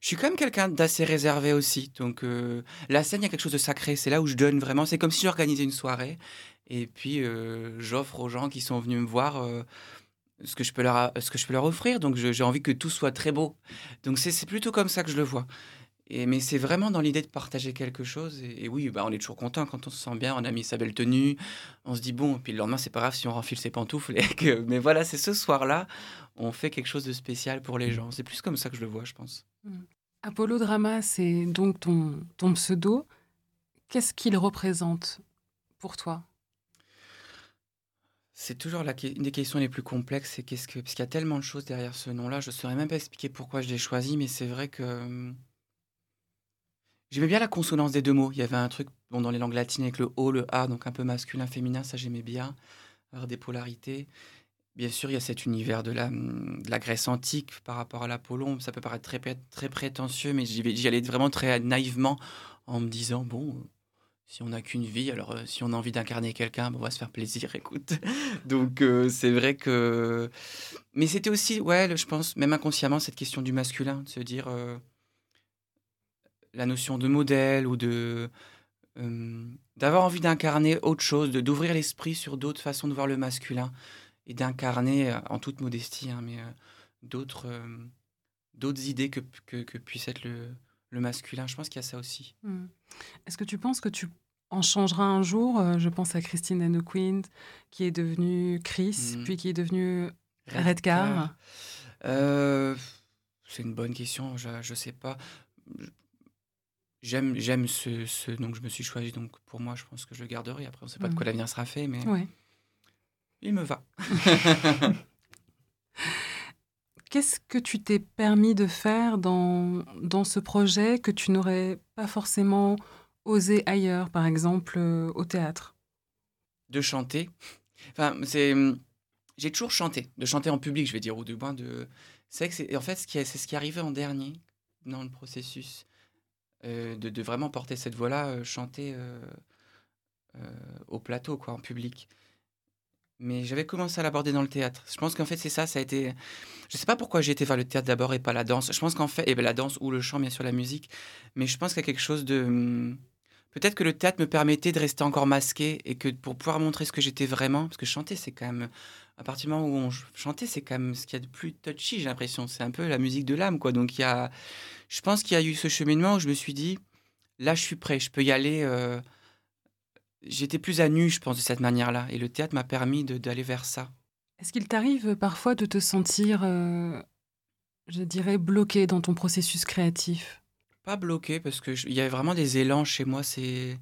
Je suis quand même quelqu'un d'assez réservé aussi. Donc la scène, il y a quelque chose de sacré. C'est là où je donne vraiment. C'est comme si j'organisais une soirée et puis j'offre aux gens qui sont venus me voir. Ce que je peux leur ce que je peux leur offrir donc j'ai envie que tout soit très beau donc c'est plutôt comme ça que je le vois et, mais c'est vraiment dans l'idée de partager quelque chose. Et, oui, bah, on est toujours content quand on se sent bien, on a mis sa belle tenue, on se dit bon, puis le lendemain, c'est pas grave si on renfile ses pantoufles. Que, mais voilà, c'est ce soir-là, on fait quelque chose de spécial pour les gens. C'est plus comme ça que je le vois, je pense. Apollo Drama, c'est donc ton, ton pseudo. Qu'est-ce qu'il représente pour toi? C'est toujours une des questions les plus complexes. C'est qu'est-ce que, parce qu'il y a tellement de choses derrière ce nom-là, je ne saurais même pas expliquer pourquoi je l'ai choisi, mais c'est vrai que. hum, J'aimais bien la consonance des deux mots. Il y avait un truc bon, dans les langues latines avec le O, le A, donc un peu masculin, féminin, ça j'aimais bien. Avoir des polarités. Bien sûr, il y a cet univers de la, hum, de la Grèce antique par rapport à l'Apollon. Ça peut paraître très, très prétentieux, mais j'y allais vraiment très naïvement en me disant bon, si on n'a qu'une vie, alors euh, si on a envie d'incarner quelqu'un, bon, on va se faire plaisir, écoute. Donc euh, c'est vrai que... Mais c'était aussi, ouais, je pense, même inconsciemment, cette question du masculin, de se dire euh, la notion de modèle ou de... d'avoir envie d'incarner autre chose, de d'ouvrir l'esprit sur d'autres façons de voir le masculin et d'incarner, en toute modestie, hein, mais d'autres d'autres idées que, que, que puisse être le, le masculin. Je pense qu'il y a ça aussi. Hmm. Est-ce que tu penses que tu en changeras un jour Euh, Je pense à Christine Queen, qui est devenue Chris, Mhm. puis qui est devenue Redcar. Euh, c'est une bonne question, je ne sais pas. J'aime, j'aime ce, ce nom que je me suis choisi, donc pour moi, je pense que je le garderai. Après, on ne sait pas de quoi Mhm. l'avenir sera fait, mais Ouais. il me va. Qu'est-ce que tu t'es permis de faire dans, dans ce projet que tu n'aurais pas forcément osé ailleurs, par exemple euh, au théâtre de chanter. Enfin, c'est. J'ai toujours chanté, de chanter en public, je vais dire, ou du moins de. C'est que en fait ce qui est- c'est ce qui est arrivé en dernier dans le processus euh, de, vraiment porter cette voix-là, euh, chanter au plateau, quoi, en public. Mais j'avais commencé à l'aborder dans le théâtre. Je pense qu'en fait c'est ça, ça a été. Je sais pas pourquoi j'ai été vers le théâtre d'abord et pas la danse. Je pense qu'en fait, et ben, la danse ou le chant, bien sûr, la musique. Mais je pense qu'il y a quelque chose de. Peut-être que le théâtre me permettait de rester encore masqué et que pour pouvoir montrer ce que j'étais vraiment, parce que chanter, c'est quand même, à partir du moment où on ch- chantait, c'est quand même ce qu'il y a de plus touchy, j'ai l'impression. C'est un peu la musique de l'âme, quoi. Donc il y a, je pense qu'il y a eu ce cheminement où je me suis dit, là, je suis prêt, je peux y aller. euh, J'étais plus à nu, je pense, de cette manière-là. Et le théâtre m'a permis d'aller vers ça. Est-ce qu'il t'arrive parfois de te sentir, euh, je dirais, bloqué dans ton processus créatif? Pas bloqué, parce que je- il y a vraiment des élans chez moi, c'est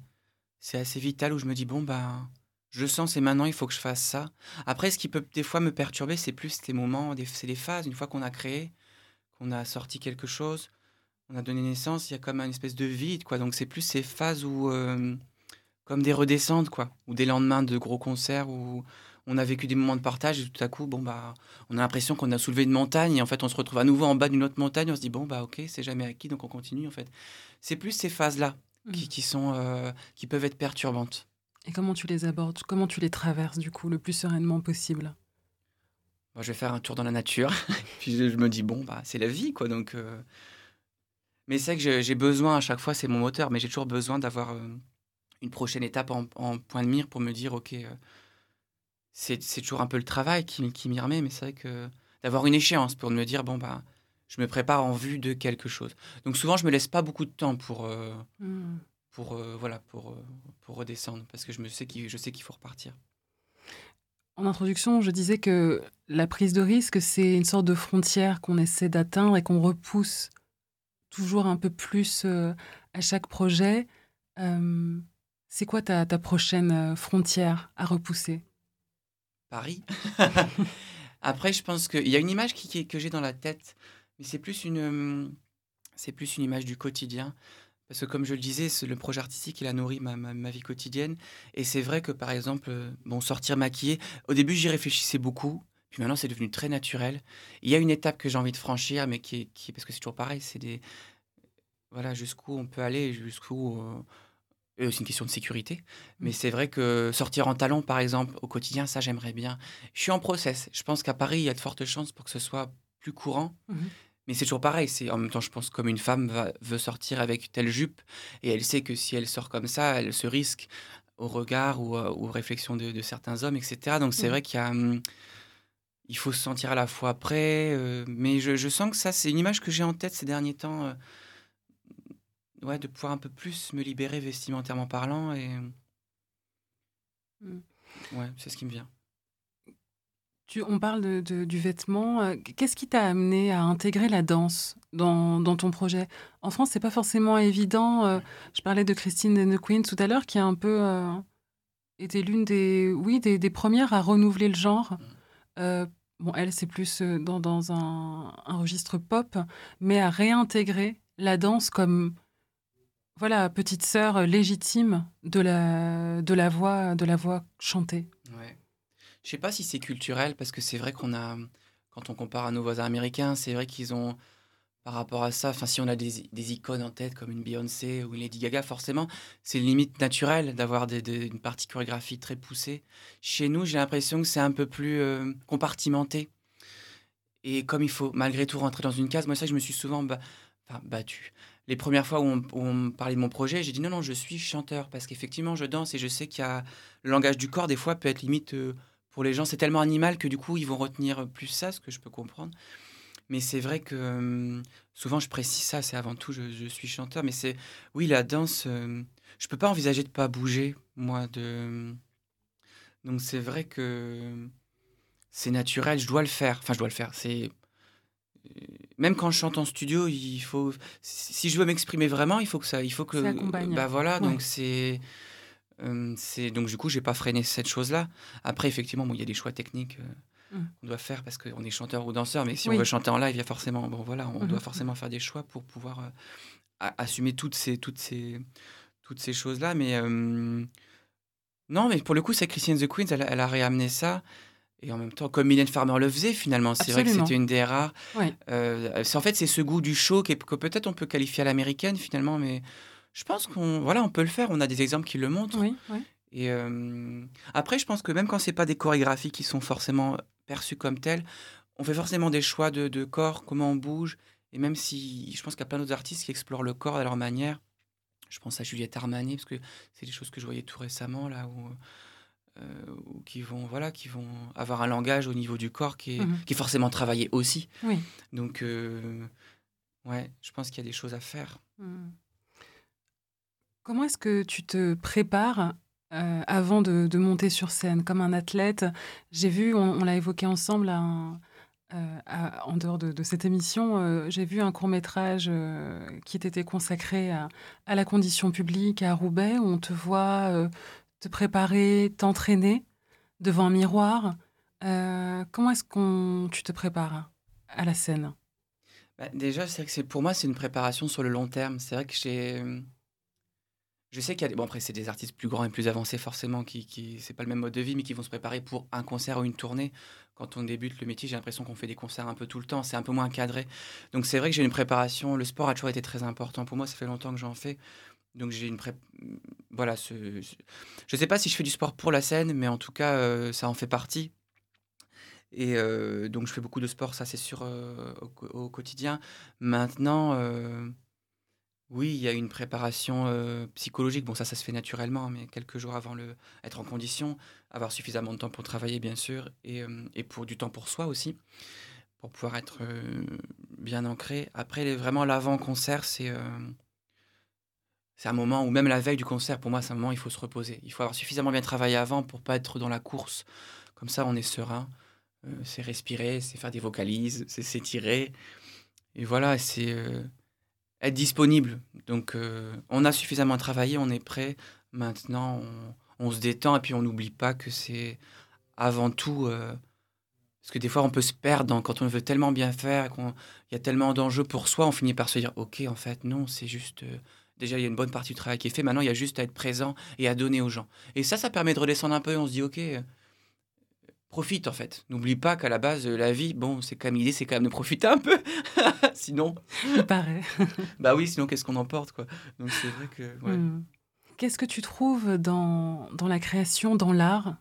assez vital, où je me dis, bon, ben, je sens, c'est maintenant, il faut que je fasse ça. Après, ce qui peut des fois me perturber, c'est plus ces moments, c'est des phases, une fois qu'on a créé, qu'on a sorti quelque chose, on a donné naissance, il y a comme une espèce de vide, quoi. Donc c'est plus ces phases où, euh, comme des redescentes, quoi, ou des lendemains de gros concerts où on a vécu des moments de partage et tout à coup, bon bah, on a l'impression qu'on a soulevé une montagne et en fait on se retrouve à nouveau en bas d'une autre montagne, on se dit bon bah ok, c'est jamais acquis donc on continue en fait. C'est plus ces phases-là qui, Mm. qui sont, euh, qui peuvent être perturbantes. Et comment tu les abordes? Comment tu les traverses, du coup, le plus sereinement possible? Moi, je vais faire un tour dans la nature, puis je, je me dis bon bah c'est la vie quoi donc. euh, Mais c'est que j'ai- j'ai besoin à chaque fois, c'est mon moteur, mais j'ai toujours besoin d'avoir euh, une prochaine étape en, en point de mire pour me dire ok. euh, c'est toujours un peu le travail qui, qui m'y remet, mais c'est vrai que d'avoir une échéance pour me dire bon bah je me prépare en vue de quelque chose. Donc souvent je me laisse pas beaucoup de temps pour euh, Hmm. pour euh, voilà pour euh, pour redescendre parce que je me sais qu'il je sais qu'il faut repartir. En introduction, je disais que la prise de risque, c'est une sorte de frontière qu'on essaie d'atteindre et qu'on repousse toujours un peu plus euh, à chaque projet. C'est quoi ta, ta prochaine frontière à repousser? Paris. Après, je pense qu'il y a une image qui, qui- que j'ai dans la tête, mais c'est plus une, euh, c'est plus une image du quotidien. Parce que comme je le disais, le projet artistique, il a nourri ma, vie quotidienne. Et c'est vrai que, par exemple, euh, bon, sortir maquillé, au début, j'y réfléchissais beaucoup. Puis maintenant, c'est devenu très naturel. Il y a une étape que j'ai envie de franchir, mais qui qui parce que c'est toujours pareil, c'est des... Voilà, jusqu'où on peut aller, jusqu'où... euh, et c'est une question de sécurité. Mais c'est vrai que sortir en talon, par exemple, au quotidien, ça, j'aimerais bien. Je suis en process. Je pense qu'à Paris, il y a de fortes chances pour que ce soit plus courant. Mhm. Mais c'est toujours pareil. C'est en même temps, je pense, comme une femme va- veut sortir avec telle jupe, et elle sait que si elle sort comme ça, elle se risque au regard ou euh, aux réflexions de, de certains hommes, etc. Donc c'est Mhm. vrai qu'il y a, hum, il faut se sentir à la fois prêt. euh, mais je, je sens que ça, c'est une image que j'ai en tête ces derniers temps. Ouais, de pouvoir un peu plus me libérer vestimentairement parlant et Mm. ouais, c'est ce qui me vient. Tu, on parle de- de- du vêtement. euh, Qu'est-ce qui t'a amené à intégrer la danse dans, dans ton projet? En France, c'est pas forcément évident. euh, je parlais de Christine and the Queen tout à l'heure, qui a un peu euh, été l'une des, oui, des, des premières à renouveler le genre. Euh, bon, elle, c'est plus dans, dans un, un registre pop, mais à réintégrer la danse comme voilà petite sœur légitime de la de la voix de la voix chantée. Ouais. Je sais pas si c'est culturel parce que c'est vrai qu'on a, quand on compare à nos voisins américains, c'est vrai qu'ils ont par rapport à ça. Enfin, si on a des, des icônes en tête comme une Beyoncé ou une Lady Gaga, forcément, c'est limite naturelle d'avoir des, une partie chorégraphie très poussée. Chez nous, j'ai l'impression que c'est un peu plus euh, compartimenté. Et comme il faut malgré tout rentrer dans une case, moi, ça, je me suis souvent ba- enfin, battu. Les premières fois où on, parlait de mon projet, j'ai dit non, non, je suis chanteur parce qu'effectivement, je danse et je sais qu'il y a le langage du corps, des fois, peut être limite euh, pour les gens, c'est tellement animal que du coup, ils vont retenir plus ça, ce que je peux comprendre. Mais c'est vrai que euh, souvent, je précise ça, c'est avant tout, je, suis chanteur. Mais c'est, oui, la danse, euh, je peux pas envisager de pas bouger, moi. De... Donc c'est vrai que c'est naturel, je dois le faire. Enfin, je dois le faire. C'est euh, même quand je chante en studio, il faut. Si je veux m'exprimer vraiment, il faut que ça, il faut que. Bah voilà, Ouais. donc c'est. euh, c'est donc du coup, j'ai pas freiné cette chose-là. Après, effectivement, bon, il y a des choix techniques euh, Mm. qu'on doit faire parce qu'on est chanteur ou danseur, mais si Oui. on veut chanter en live, il y a forcément, bon voilà, on doit forcément faire des choix pour pouvoir euh, assumer toutes ces, toutes ces, toutes ces choses-là. Mais non, mais pour le coup, c'est Christian the Queens, elle, a- elle a réamené ça. Et en même temps, comme Mylène Farmer le faisait, finalement, c'est vrai que c'était une des rares. Ouais. Euh, en fait, c'est ce goût du show que peut-être on peut qualifier à l'américaine, finalement, mais je pense qu'on voilà, on peut le faire. On a des exemples qui le montrent. Oui. Et euh, après, je pense que même quand c'est pas des chorégraphies qui sont forcément perçues comme telles, on fait forcément des choix de, de corps, comment on bouge. Et même si je pense qu'il y a plein d'autres artistes qui explorent le corps à leur manière. Je pense à Juliette Armanet parce que c'est des choses que je voyais tout récemment là où, euh, qui vont voilà qui vont avoir un langage au niveau du corps qui est, Mhm. qui est forcément travaillé aussi. Oui. Donc euh, ouais, je pense qu'il y a des choses à faire. Hmm. Comment est-ce que tu te prépares euh, avant de, de monter sur scène? Comme un athlète J'ai vu, on, on l'a évoqué ensemble à un- euh, à- en dehors de, de cette émission, euh, j'ai vu un court métrage qui était consacré à, à la condition publique à Roubaix, où on te voit te préparer, t'entraîner devant un miroir. Euh, comment est-ce qu'on tu te prépares à la scène? Bah, déjà, c'est que c'est pour moi, c'est une préparation sur le long terme. C'est vrai que j'ai. Je sais qu'il y a des. Bon, après, c'est des artistes plus grands et plus avancés, forcément, qui. qui... C'est pas le même mode de vie, mais qui vont se préparer pour un concert ou une tournée. Quand on débute le métier, j'ai l'impression qu'on fait des concerts un peu tout le temps. C'est un peu moins cadré. Donc, c'est vrai que j'ai une préparation. Le sport a toujours été très important pour moi. Ça fait longtemps que j'en fais. Donc, j'ai une pré. Voilà. Ce... Je sais pas si je fais du sport pour la scène, mais en tout cas, euh, ça en fait partie. Et euh, donc, je fais beaucoup de sport, ça c'est sûr, euh, au, au quotidien. Maintenant, oui, il y a une préparation psychologique. Bon, ça, ça se fait naturellement, mais quelques jours avant le être en condition, avoir suffisamment de temps pour travailler, bien sûr, et, et pour du temps pour soi aussi, pour pouvoir être bien ancré. Après, vraiment, l'avant-concert, c'est euh, c'est un moment où même la veille du concert, pour moi, c'est un moment où il faut se reposer. Il faut avoir suffisamment bien travaillé avant pour pas être dans la course. Comme ça, on est serein. Euh, c'est respirer, c'est faire des vocalises, c'est s'étirer. Et voilà, c'est euh, être disponible. Donc, euh, on a suffisamment travaillé, on est prêt. Maintenant, on, se détend et puis on n'oublie pas que c'est avant tout. parce que des fois, on peut se perdre quand on veut tellement bien faire, qu'il y a tellement d'enjeux pour soi, on finit par se dire Ok, en fait, non, c'est juste. Déjà, il y a une bonne partie du travail qui est fait. Maintenant, il y a juste à être présent et à donner aux gens. Et ça, ça permet de redescendre un peu. On se dit Ok. euh, profite en fait. N'oublie pas qu'à la base, euh, la vie, bon, c'est quand même l'idée, c'est quand même de profiter un peu. sinon, Il paraît. bah oui, sinon qu'est-ce qu'on emporte quoi? Donc c'est vrai que ouais. Hmm. Qu'est-ce que tu trouves dans, dans la création, dans l'art,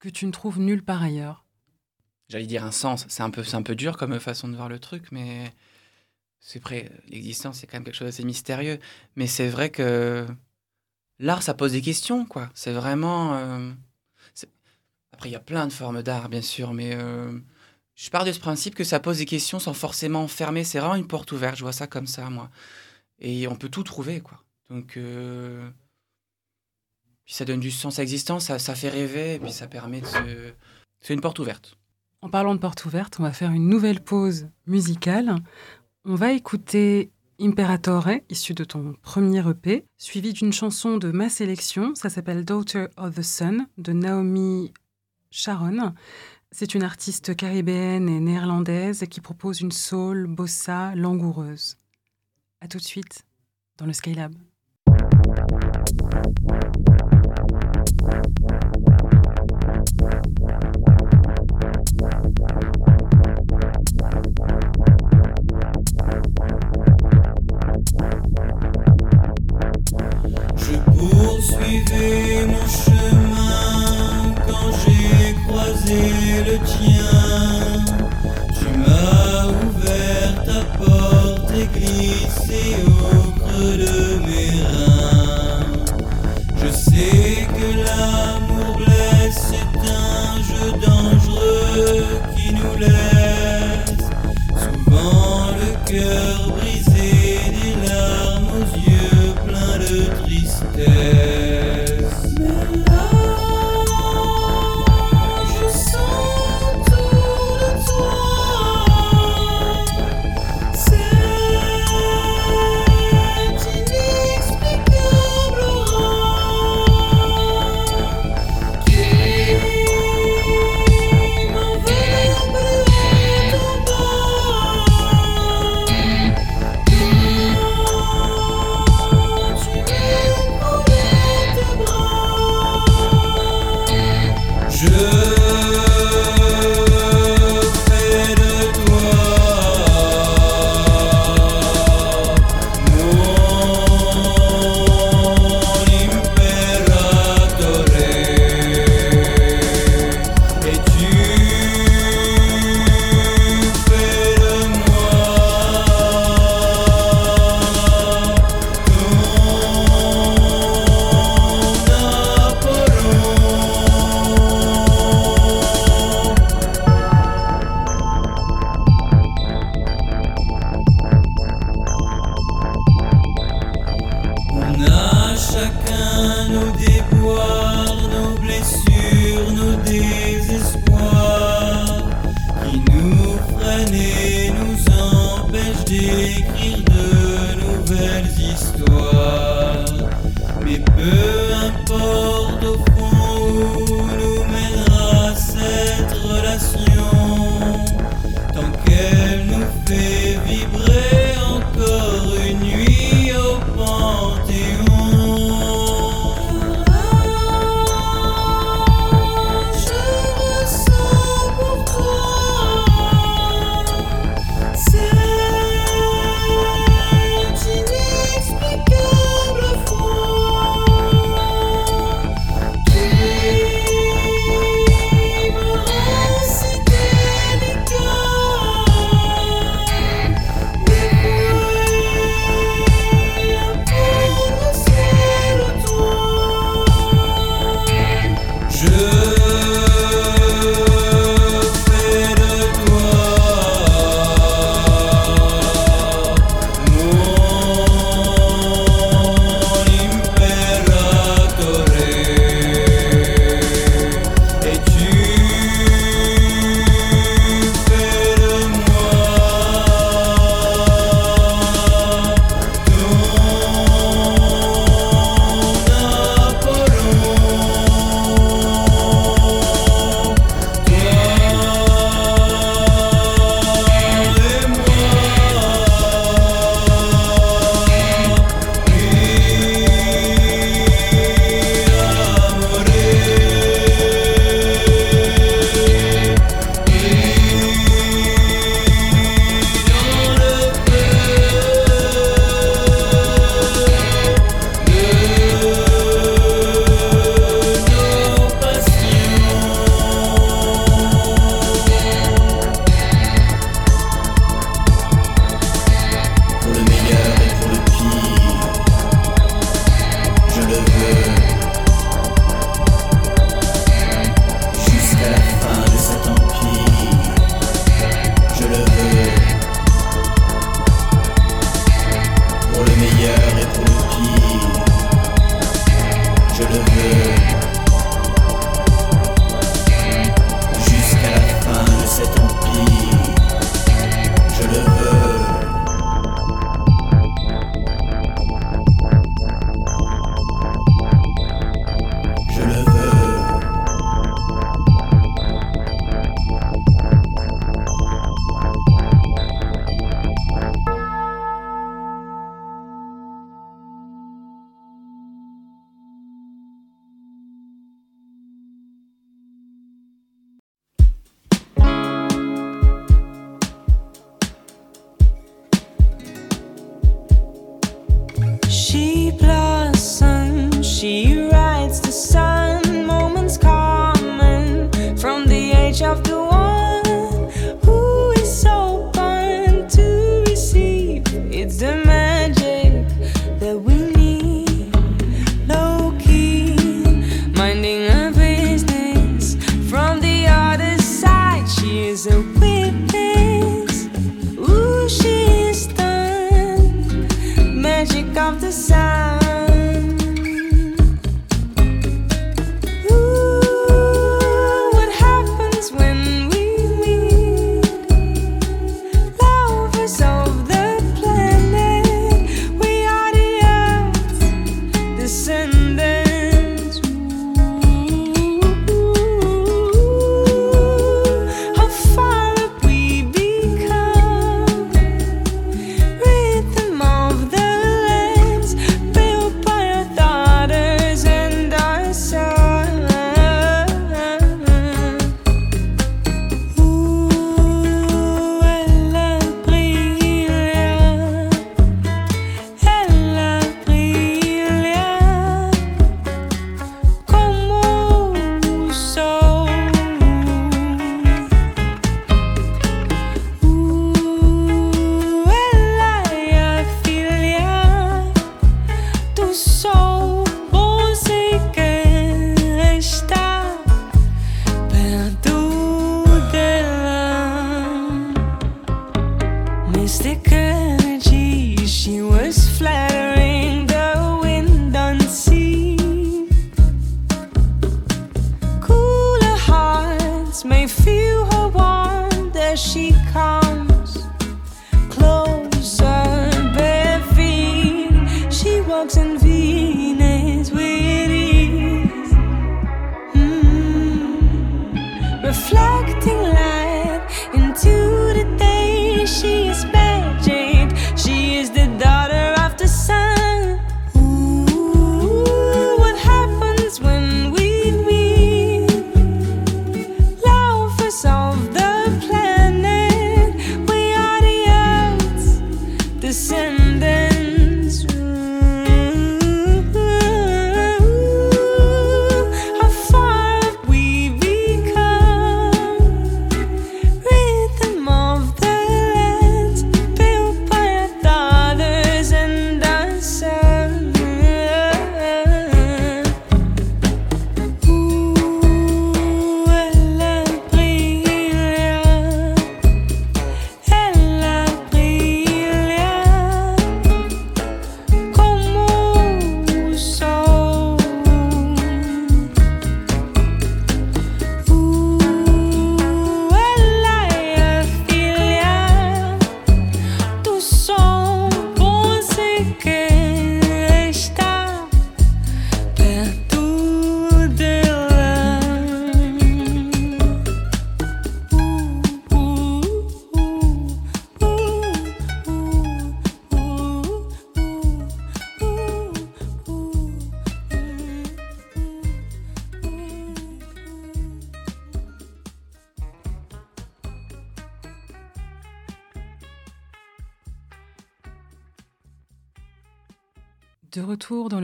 que tu ne trouves nulle part ailleurs? J'allais dire un sens. C'est un peu, c'est un peu dur comme façon de voir le truc, mais c'est vrai. L'existence, c'est quand même quelque chose d'assez mystérieux. Mais c'est vrai que l'art, ça pose des questions, quoi. C'est vraiment. euh, Après, il y a plein de formes d'art, bien sûr, mais euh, je pars de ce principe que ça pose des questions sans forcément fermer. C'est vraiment une porte ouverte. Je vois ça comme ça, moi. Et on peut tout trouver, quoi. Donc. euh, Puis ça donne du sens à l'existence, ça, fait rêver, et puis ça permet de. C'est une porte ouverte. En parlant de porte ouverte, on va faire une nouvelle pause musicale. On va écouter Imperatore, issu de ton premier EP, suivi d'une chanson de ma sélection. Ça s'appelle Daughter of the Sun de Naomi Sharon. C'est une artiste caribéenne et néerlandaise qui propose une soul bossa langoureuse. À tout de suite dans le Skylab. Glissé au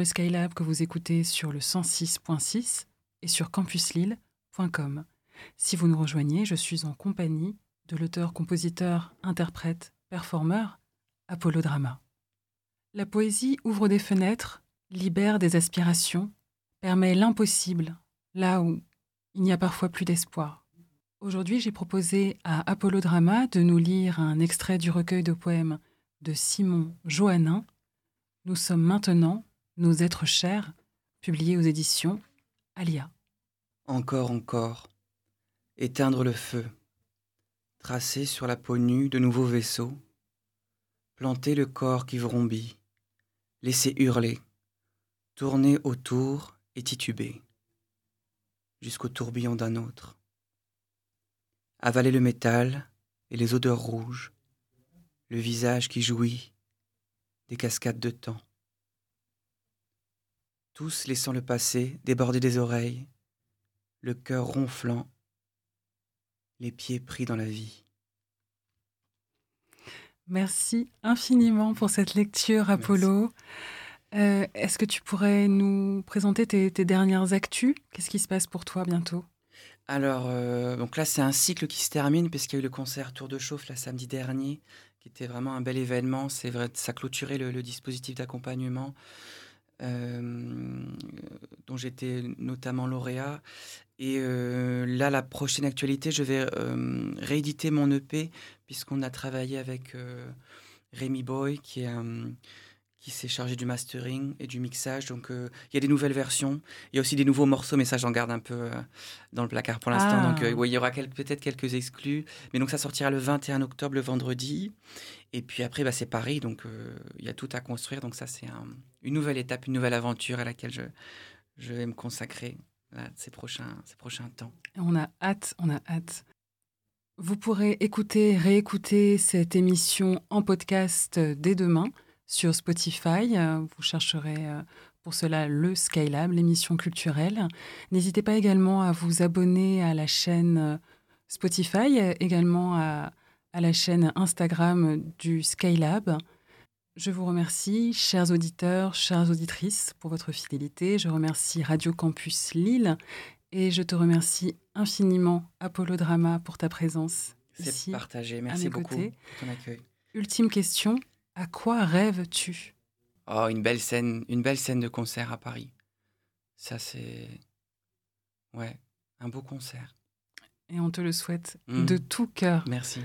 Skylab que vous écoutez sur le 106.6 et sur campuslille.com. Si vous nous rejoignez, je suis en compagnie de l'auteur, compositeur, interprète, performeur Apollo Drama. La poésie ouvre des fenêtres, libère des aspirations, permet l'impossible là où il n'y a parfois plus d'espoir. Aujourd'hui, j'ai proposé à Apollo Drama de nous lire un extrait du recueil de poèmes de Simon Johannin, Nous sommes maintenant nos êtres chers, publié aux éditions Alia. Encore, encore. Éteindre le feu. Tracer sur la peau nue de nouveaux vaisseaux. Planter le corps qui vrombit. Laisser hurler. Tourner autour et tituber. Jusqu'au tourbillon d'un autre. Avaler le métal et les odeurs rouges. Le visage qui jouit. Des cascades de temps. Tous laissant le passé déborder des oreilles le cœur ronflant, les pieds pris dans la vie. Merci infiniment pour cette lecture. Apollo. Euh, Est-ce que tu pourrais nous présenter tes, tes dernières actus? Qu'est-ce qui se passe pour toi bientôt? Alors, euh, donc là, c'est un cycle qui se termine puisqu'il y a eu le concert Tour de Chauffe la samedi dernier, qui était vraiment un bel événement. C'est vrai, ça clôturait le, le dispositif d'accompagnement euh, dont j'étais notamment lauréat. Et euh, là, la prochaine actualité, je vais euh, rééditer mon EP puisqu'on a travaillé avec Rémi Boy qui est un- qui s'est chargé du mastering et du mixage. Donc, euh, il y a des nouvelles versions. Il y a aussi des nouveaux morceaux, mais ça, j'en garde un peu euh, dans le placard pour l'instant. Ah. Donc, euh, ouais, il y aura quel- peut-être quelques exclus. Mais donc, ça sortira le 21 octobre, le vendredi. Et puis après, bah, c'est Paris. Donc, il y a tout à construire. Donc, ça, c'est un- une nouvelle étape, une nouvelle aventure à laquelle je, vais me consacrer ces, prochains, ces prochains temps. On a hâte, on a hâte. Vous pourrez écouter, réécouter cette émission en podcast dès demain sur Spotify. Vous chercherez euh, pour cela le Skylab, l'émission culturelle. N'hésitez pas également à vous abonner à la chaîne euh, Spotify, également à la chaîne Instagram du Skylab. Je vous remercie, chers auditeurs, chères auditrices, pour votre fidélité. Je remercie Radio Campus Lille et je te remercie infiniment, Apollo Drama, pour ta présence C'est partagé. Merci beaucoup pour ton accueil. Ultime question, à quoi rêves-tu? Oh, une belle scène, une belle scène de concert à Paris. Ça, c'est. Ouais, un beau concert. Et on te le souhaite de tout cœur. Merci.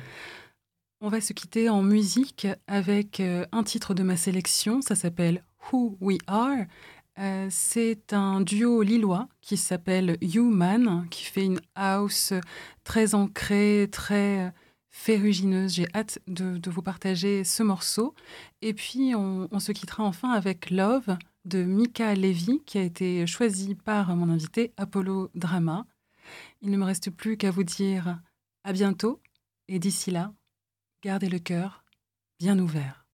On va se quitter en musique avec euh, un titre de ma sélection, ça s'appelle Who We Are. Euh, c'est un duo lillois qui s'appelle Human, qui fait une house très ancrée, très euh, ferrugineuse. J'ai hâte de, de vous partager ce morceau. Et puis, on, on se quittera enfin avec Love de Mika Levy, qui a été choisi par mon invité Apollo Drama. Il ne me reste plus qu'à vous dire à bientôt et d'ici là, gardez le cœur bien ouvert.